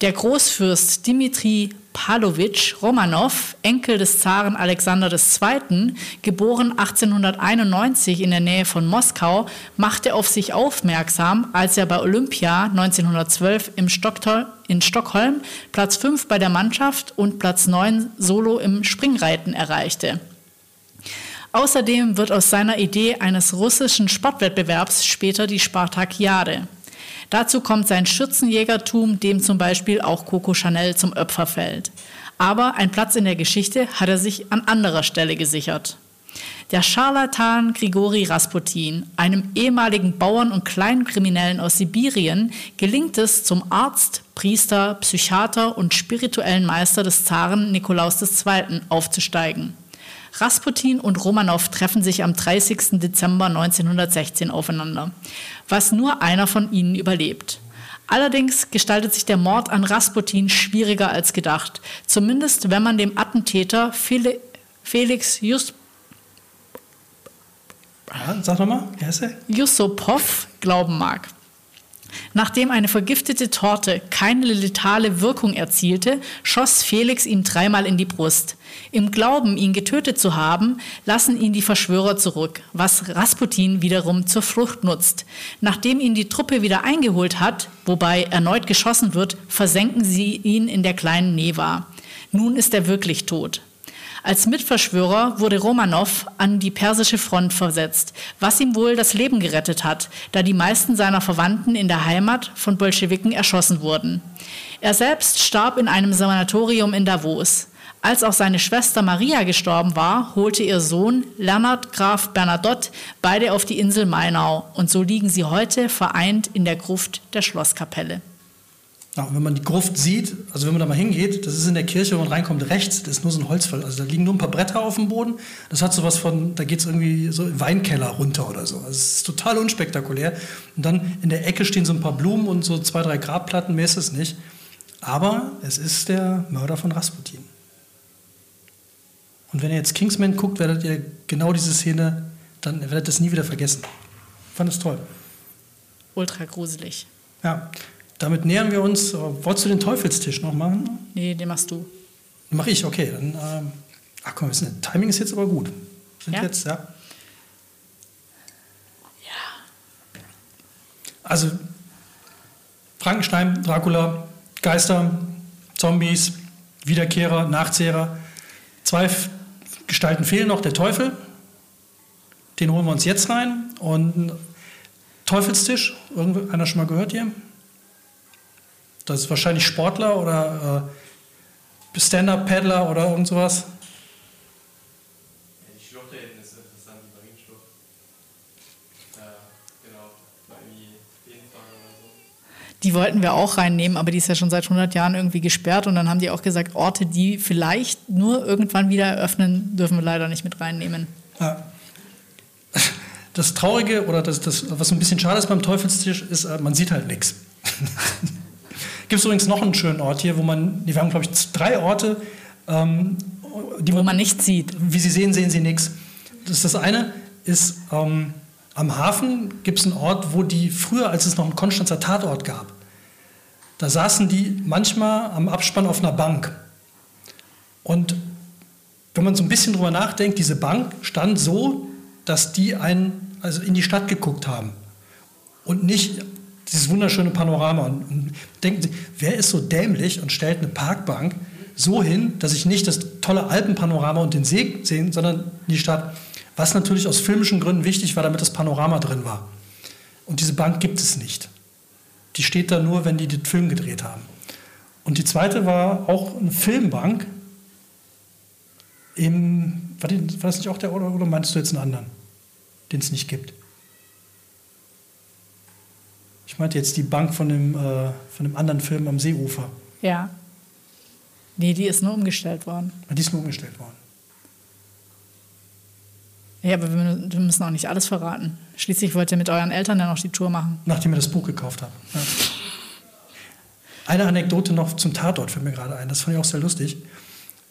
Der Großfürst Dimitri Pavlovich Romanow, Enkel des Zaren Alexander II., geboren 1891 in der Nähe von Moskau, machte auf sich aufmerksam, als er bei Olympia 1912 im Stockholm, in Stockholm Platz 5 bei der Mannschaft und Platz 9 solo im Springreiten erreichte. Außerdem wird aus seiner Idee eines russischen Sportwettbewerbs später die Spartakiade. Dazu kommt sein Schürzenjägertum, dem zum Beispiel auch Coco Chanel zum Opfer fällt. Aber ein Platz in der Geschichte hat er sich an anderer Stelle gesichert. Der Scharlatan Grigori Rasputin, einem ehemaligen Bauern und Kleinkriminellen aus Sibirien, gelingt es, zum Arzt, Priester, Psychiater und spirituellen Meister des Zaren Nikolaus II. aufzusteigen. Rasputin und Romanow treffen sich am 30. Dezember 1916 aufeinander, was nur einer von ihnen überlebt. Allerdings gestaltet sich der Mord an Rasputin schwieriger als gedacht, zumindest wenn man dem Attentäter Felix Just sag nochmal? Yusupov glauben mag. Nachdem eine vergiftete Torte keine letale Wirkung erzielte, schoss Felix ihm dreimal in die Brust. Im Glauben, ihn getötet zu haben, lassen ihn die Verschwörer zurück, was Rasputin wiederum zur Flucht nutzt. Nachdem ihn die Truppe wieder eingeholt hat, wobei erneut geschossen wird, versenken sie ihn in der kleinen Neva. Nun ist er wirklich tot. Als Mitverschwörer wurde Romanow an die persische Front versetzt, was ihm wohl das Leben gerettet hat, da die meisten seiner Verwandten in der Heimat von Bolschewiken erschossen wurden. Er selbst starb in einem Sanatorium in Davos. Als auch seine Schwester Maria gestorben war, holte ihr Sohn Leonard Graf Bernadotte beide auf die Insel Mainau und so liegen sie heute vereint in der Gruft der Schlosskapelle. Ja, wenn man die Gruft sieht, also wenn man da mal hingeht, das ist in der Kirche, wenn man reinkommt, rechts, das ist nur so ein Holzfall. Also da liegen nur ein paar Bretter auf dem Boden. Das hat so was von, da geht es irgendwie so im Weinkeller runter oder so. Also es ist total unspektakulär. Und dann in der Ecke stehen so ein paar Blumen und so zwei, drei Grabplatten, mehr ist es nicht. Aber es ist der Mörder von Rasputin. Und wenn ihr jetzt Kingsman guckt, werdet ihr genau diese Szene, dann werdet ihr das nie wieder vergessen. Ich fand es toll. Ultra gruselig. Ja. Damit nähern wir uns. Wolltest du den Teufelstisch noch machen? Nee, den machst du. Mach ich, okay. Dann, ähm, ach komm, das Timing ist jetzt aber gut. Sind Ja? jetzt, ja. Ja. Also Frankenstein, Dracula, Geister, Zombies, Wiederkehrer, Nachzehrer. Zwei Gestalten fehlen noch, der Teufel. Den holen wir uns jetzt rein. Und Teufelstisch, irgendeiner schon mal gehört hier? Das ist wahrscheinlich Sportler oder äh, Stand-Up-Paddler oder irgend sowas. Ja, die Schlucht da hinten ist interessant, die Marienschlucht. Ja, genau. Mal irgendwie Feenfang oder so. Die wollten wir auch reinnehmen, aber die ist ja schon seit 100 Jahren irgendwie gesperrt und dann haben die auch gesagt, Orte, die vielleicht nur irgendwann wieder eröffnen, dürfen wir leider nicht mit reinnehmen. Ja. Das Traurige oder das, das, was ein bisschen schade ist beim Teufelstisch, ist, äh, man sieht halt nichts. (laughs) Gibt es übrigens noch einen schönen Ort hier, wo man, wir haben glaube ich drei Orte, ähm, die Wo man nichts sieht. wie Sie sehen, sehen Sie nichts. Das, das eine ist, ähm, am Hafen gibt es einen Ort, wo die früher, als es noch einen Konstanzer Tatort gab, da saßen die manchmal am Abspann auf einer Bank. Und wenn man so ein bisschen drüber nachdenkt, diese Bank stand so, dass die einen, also in die Stadt geguckt haben und nicht dieses wunderschöne Panorama. Und, und denken Sie, wer ist so dämlich und stellt eine Parkbank so hin, dass ich nicht das tolle Alpenpanorama und den See sehe, sondern die Stadt. Was natürlich aus filmischen Gründen wichtig war, damit das Panorama drin war. Und diese Bank gibt es nicht. Die steht da nur, wenn die den Film gedreht haben. Und die zweite war auch eine Filmbank. Im, war das nicht auch der oder, oder meinst du jetzt einen anderen, den es nicht gibt? Ich meinte jetzt die Bank von dem, äh, von dem anderen Film am Seeufer. Ja. Nee, die ist nur umgestellt worden. Die ist nur umgestellt worden. Ja, aber wir, wir müssen auch nicht alles verraten. Schließlich wollt ihr mit euren Eltern dann noch die Tour machen. Nachdem ihr das Buch gekauft habt. Ja. Eine Anekdote noch zum Tatort fällt mir gerade ein. Das fand ich auch sehr lustig.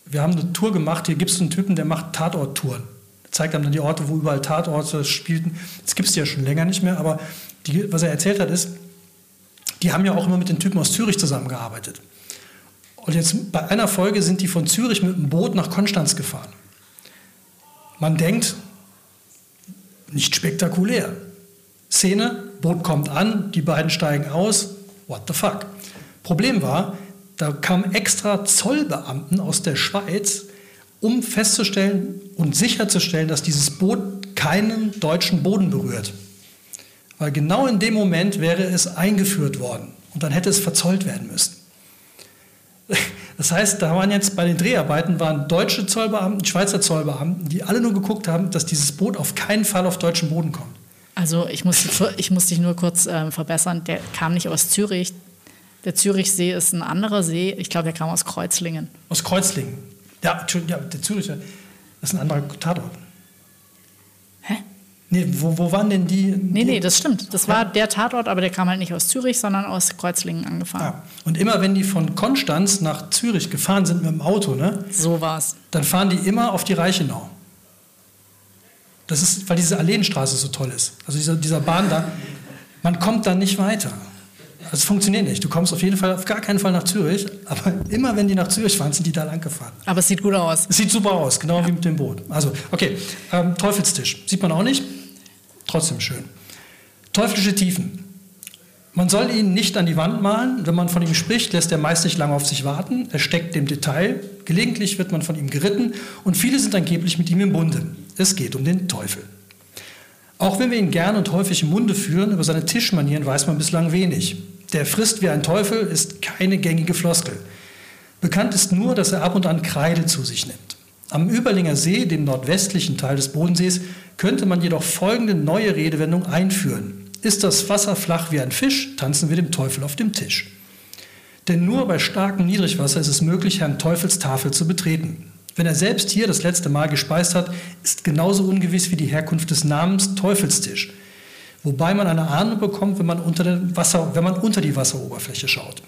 Wir haben eine Tour gemacht. Hier gibt es einen Typen, der macht Tatort-Touren. Zeigt einem dann die Orte, wo überall Tatorte spielten. Das gibt es ja schon länger nicht mehr. Aber die, was er erzählt hat, ist, die haben ja auch immer mit den Typen aus Zürich zusammengearbeitet. Und jetzt bei einer Folge sind die von Zürich mit dem Boot nach Konstanz gefahren. Man denkt, nicht spektakulär. Szene, Boot kommt an, die beiden steigen aus. What the fuck? Problem war, da kamen extra Zollbeamten aus der Schweiz, um festzustellen und sicherzustellen, dass dieses Boot keinen deutschen Boden berührt. Weil genau in dem Moment wäre es eingeführt worden und dann hätte es verzollt werden müssen. Das heißt, da waren jetzt bei den Dreharbeiten waren deutsche Zollbeamten, Schweizer Zollbeamten, die alle nur geguckt haben, dass dieses Boot auf keinen Fall auf deutschen Boden kommt. Also ich muss, ich muss dich nur kurz ähm, verbessern. Der kam nicht aus Zürich. Der Zürichsee ist ein anderer See. Ich glaube, der kam aus Kreuzlingen. Aus Kreuzlingen. Ja, ja der Züricher, das ist ein anderer Tatort. Hä? Nee, wo, wo waren denn die? Nee, die, nee, das stimmt. Das war der Tatort, aber der kam halt nicht aus Zürich, sondern aus Kreuzlingen angefahren. Ja. Und immer wenn die von Konstanz nach Zürich gefahren sind mit dem Auto, ne, So war's. dann fahren die immer auf die Reichenau. Das ist, weil diese Alleenstraße so toll ist. Also dieser, dieser Bahn da, man kommt da nicht weiter. Also es funktioniert nicht. Du kommst auf jeden Fall, auf gar keinen Fall nach Zürich, aber immer wenn die nach Zürich fahren, sind die da lang gefahren. Aber es sieht gut aus. Es sieht super aus, genau wie mit dem Boot. Also, okay, ähm, Teufelstisch. Sieht man auch nicht, trotzdem schön. Teuflische Tiefen. Man soll ihn nicht an die Wand malen. Wenn man von ihm spricht, lässt er meist nicht lange auf sich warten. Er steckt dem Detail. Gelegentlich wird man von ihm geritten und viele sind angeblich mit ihm im Bunde. Es geht um den Teufel. Auch wenn wir ihn gern und häufig im Munde führen, über seine Tischmanieren weiß man bislang wenig. Der frisst wie ein Teufel ist keine gängige Floskel. Bekannt ist nur, dass er ab und an Kreide zu sich nimmt. Am Überlinger See, dem nordwestlichen Teil des Bodensees, könnte man jedoch folgende neue Redewendung einführen. Ist das Wasser flach wie ein Fisch, tanzen wir dem Teufel auf dem Tisch. Denn nur bei starkem Niedrigwasser ist es möglich, Herrn Teufels Tafel zu betreten. Wenn er selbst hier das letzte Mal gespeist hat, ist genauso ungewiss wie die Herkunft des Namens Teufelstisch. Wobei man eine Ahnung bekommt, wenn man unter, Wasser, wenn man unter die Wasseroberfläche schaut.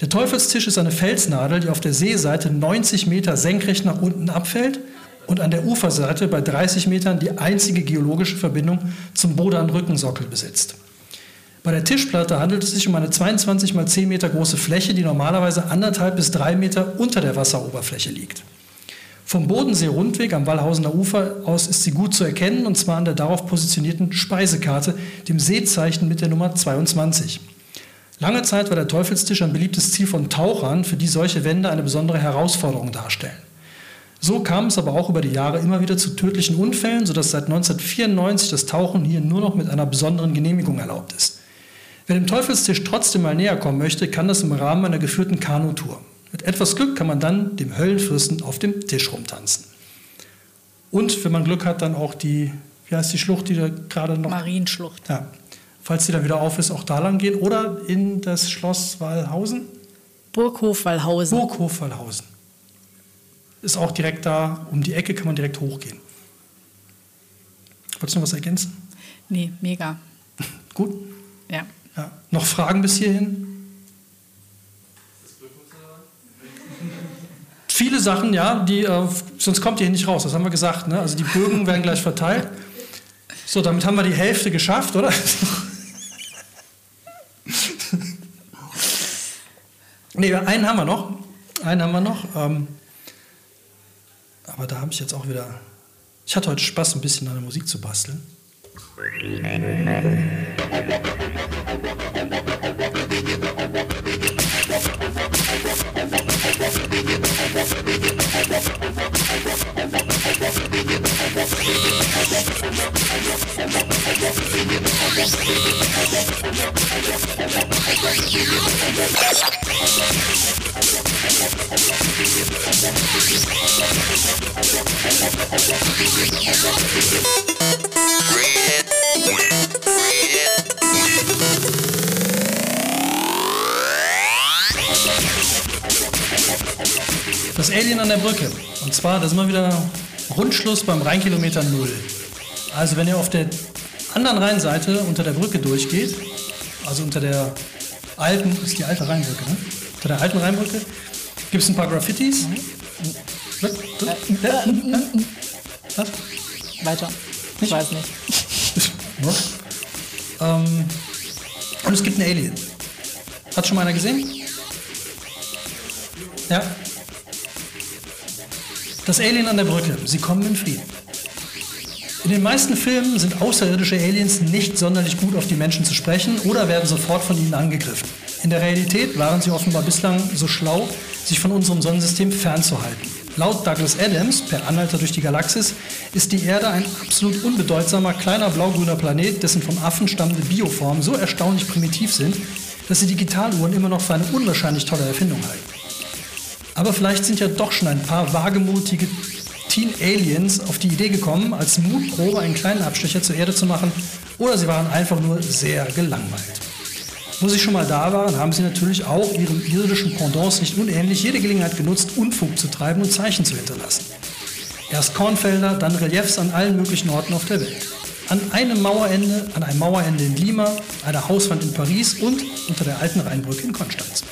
Der Teufelstisch ist eine Felsnadel, die auf der Seeseite 90 Meter senkrecht nach unten abfällt und an der Uferseite bei 30 Metern die einzige geologische Verbindung zum Bodan-Rückensockel besitzt. Bei der Tischplatte handelt es sich um eine 22 mal 10 Meter große Fläche, die normalerweise anderthalb bis drei Meter unter der Wasseroberfläche liegt. Vom Bodensee-Rundweg am Wallhausener Ufer aus ist sie gut zu erkennen, und zwar an der darauf positionierten Speisekarte, dem Seezeichen mit der Nummer 22. Lange Zeit war der Teufelstisch ein beliebtes Ziel von Tauchern, für die solche Wände eine besondere Herausforderung darstellen. So kam es aber auch über die Jahre immer wieder zu tödlichen Unfällen, sodass seit 1994 das Tauchen hier nur noch mit einer besonderen Genehmigung erlaubt ist. Wer dem Teufelstisch trotzdem mal näher kommen möchte, kann das im Rahmen einer geführten Kanutour. Mit etwas Glück kann man dann dem Höllenfürsten auf dem Tisch rumtanzen. Und wenn man Glück hat, dann auch die, wie heißt die Schlucht, die da gerade noch. Marienschlucht. Ja, falls die dann wieder auf ist, auch da lang gehen. Oder in das Schloss Wallhausen. Burghof Wallhausen. Burghof Wallhausen. Ist auch direkt da, um die Ecke kann man direkt hochgehen. Wolltest du noch was ergänzen? Nee, mega. Gut. Ja. Ja. Noch Fragen bis hierhin? Viele Sachen, ja, die, äh, sonst kommt ihr hier nicht raus, das haben wir gesagt. Ne? Also die Bögen werden gleich verteilt. So, damit haben wir die Hälfte geschafft, oder? (laughs) nee, einen haben wir noch. Einen haben wir noch. Ähm, aber da habe ich jetzt auch wieder. Ich hatte heute Spaß, ein bisschen an der Musik zu basteln. Read it, read. Das Alien an der Brücke. Und zwar, da sind wir wieder Rundschluss beim Rheinkilometer Null. Also wenn ihr auf der anderen Rheinseite unter der Brücke durchgeht, also unter der alten, das ist die alte Rheinbrücke, ne? Unter der alten Rheinbrücke gibt es ein paar Graffitis. Was? Was? Weiter. Ich weiß nicht. (laughs) Ähm, und es gibt einen Alien. Hat schon mal einer gesehen? Ja. Das Alien an der Brücke. Sie kommen in Frieden. In den meisten Filmen sind außerirdische Aliens nicht sonderlich gut auf die Menschen zu sprechen oder werden sofort von ihnen angegriffen. In der Realität waren sie offenbar bislang so schlau, sich von unserem Sonnensystem fernzuhalten. Laut Douglas Adams, per Anhalter durch die Galaxis, ist die Erde ein absolut unbedeutsamer kleiner blaugrüner Planet, dessen vom Affen stammende Bioformen so erstaunlich primitiv sind, dass sie Digitaluhren immer noch für eine unwahrscheinlich tolle Erfindung halten. Aber vielleicht sind ja doch schon ein paar wagemutige Teen Aliens auf die Idee gekommen, als Mutprobe einen kleinen Abstecher zur Erde zu machen, oder sie waren einfach nur sehr gelangweilt. Wo sie schon mal da waren, haben sie natürlich auch ihren irdischen Pendants nicht unähnlich jede Gelegenheit genutzt, Unfug zu treiben und Zeichen zu hinterlassen. Erst Kornfelder, dann Reliefs an allen möglichen Orten auf der Welt. An einem Mauerende, an einem Mauerende in Lima, einer Hauswand in Paris und unter der alten Rheinbrücke in Konstanz.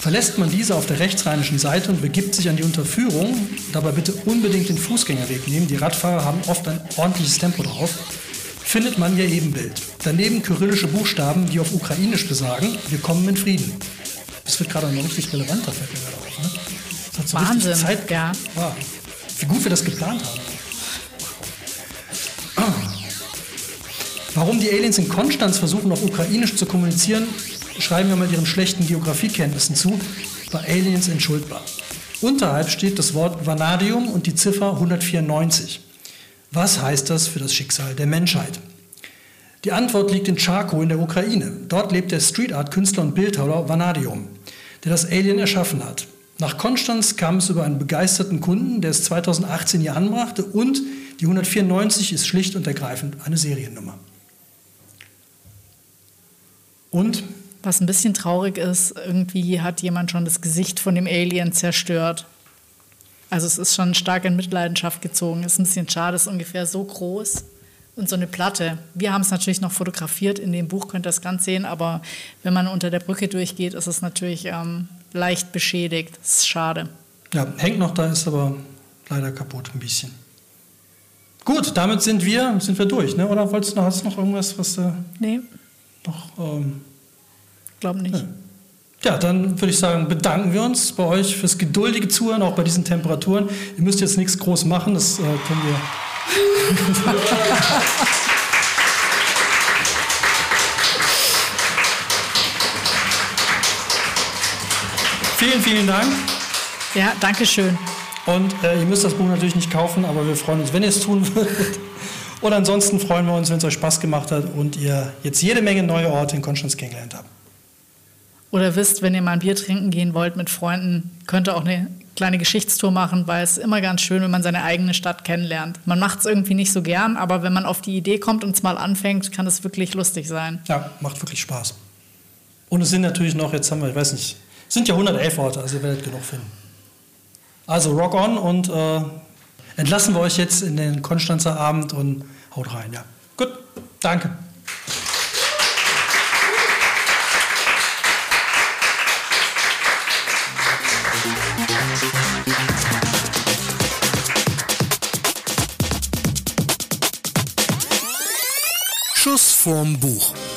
Verlässt man diese auf der rechtsrheinischen Seite und begibt sich an die Unterführung, dabei bitte unbedingt den Fußgängerweg nehmen. Die Radfahrer haben oft ein ordentliches Tempo drauf. findet man ihr Ebenbild. Daneben kyrillische Buchstaben, die auf Ukrainisch besagen, wir kommen in Frieden. Das wird gerade noch richtig relevant, da fällt mir gerade auf. Ne? Das hat so Wahnsinn, Zeit. ja. Wow. Wie gut wir das geplant haben. Warum die Aliens in Konstanz versuchen, auf Ukrainisch zu kommunizieren, schreiben wir mal ihren schlechten Geografiekenntnissen zu. Bei Aliens entschuldbar. Unterhalb steht das Wort Vanadium und die Ziffer 194. Was heißt das für das Schicksal der Menschheit? Die Antwort liegt in Charkow in der Ukraine. Dort lebt der Street Art Künstler und Bildhauer Vanadium, der das Alien erschaffen hat. Nach Konstanz kam es über einen begeisterten Kunden, der es 2018 hier anbrachte und die 194 ist schlicht und ergreifend eine Seriennummer. Und Was ein bisschen traurig ist, irgendwie hat jemand schon das Gesicht von dem Alien zerstört. Also es ist schon stark in Mitleidenschaft gezogen. Ist ein bisschen schade, ist ungefähr so groß. Und so eine Platte. Wir haben es natürlich noch fotografiert. In dem Buch könnt ihr das ganz sehen. Aber wenn man unter der Brücke durchgeht, ist es natürlich ähm, leicht beschädigt. Das ist schade. ja, hängt noch da, ist aber leider kaputt ein bisschen. Gut, damit sind wir, sind wir durch, ne? oder wolltest du noch, hast du noch irgendwas, was du Nee, noch... Ähm glaube nicht. Ja, dann würde ich sagen, bedanken wir uns bei euch fürs geduldige Zuhören, auch bei diesen Temperaturen. Ihr müsst jetzt nichts groß machen, das äh, können wir. (laughs) vielen, vielen Dank. Ja, danke schön. Und äh, ihr müsst das Buch natürlich nicht kaufen, aber wir freuen uns, wenn ihr es tun würdet. Und ansonsten freuen wir uns, wenn es euch Spaß gemacht hat und ihr jetzt jede Menge neue Orte in Konstanz kennengelernt habt. Oder wisst, wenn ihr mal ein Bier trinken gehen wollt mit Freunden, könnt ihr auch eine kleine Geschichtstour machen, weil es ist immer ganz schön, wenn man seine eigene Stadt kennenlernt. Man macht es irgendwie nicht so gern, aber wenn man auf die Idee kommt und es mal anfängt, kann es wirklich lustig sein. Ja, macht wirklich Spaß. Und es sind natürlich noch, jetzt haben wir, ich weiß nicht, es sind ja 111 Orte, also ihr werdet genug finden. Also rock on und äh, entlassen wir euch jetzt in den Konstanzer Abend und haut rein, ja. Gut, danke. Schuss vorm Buch.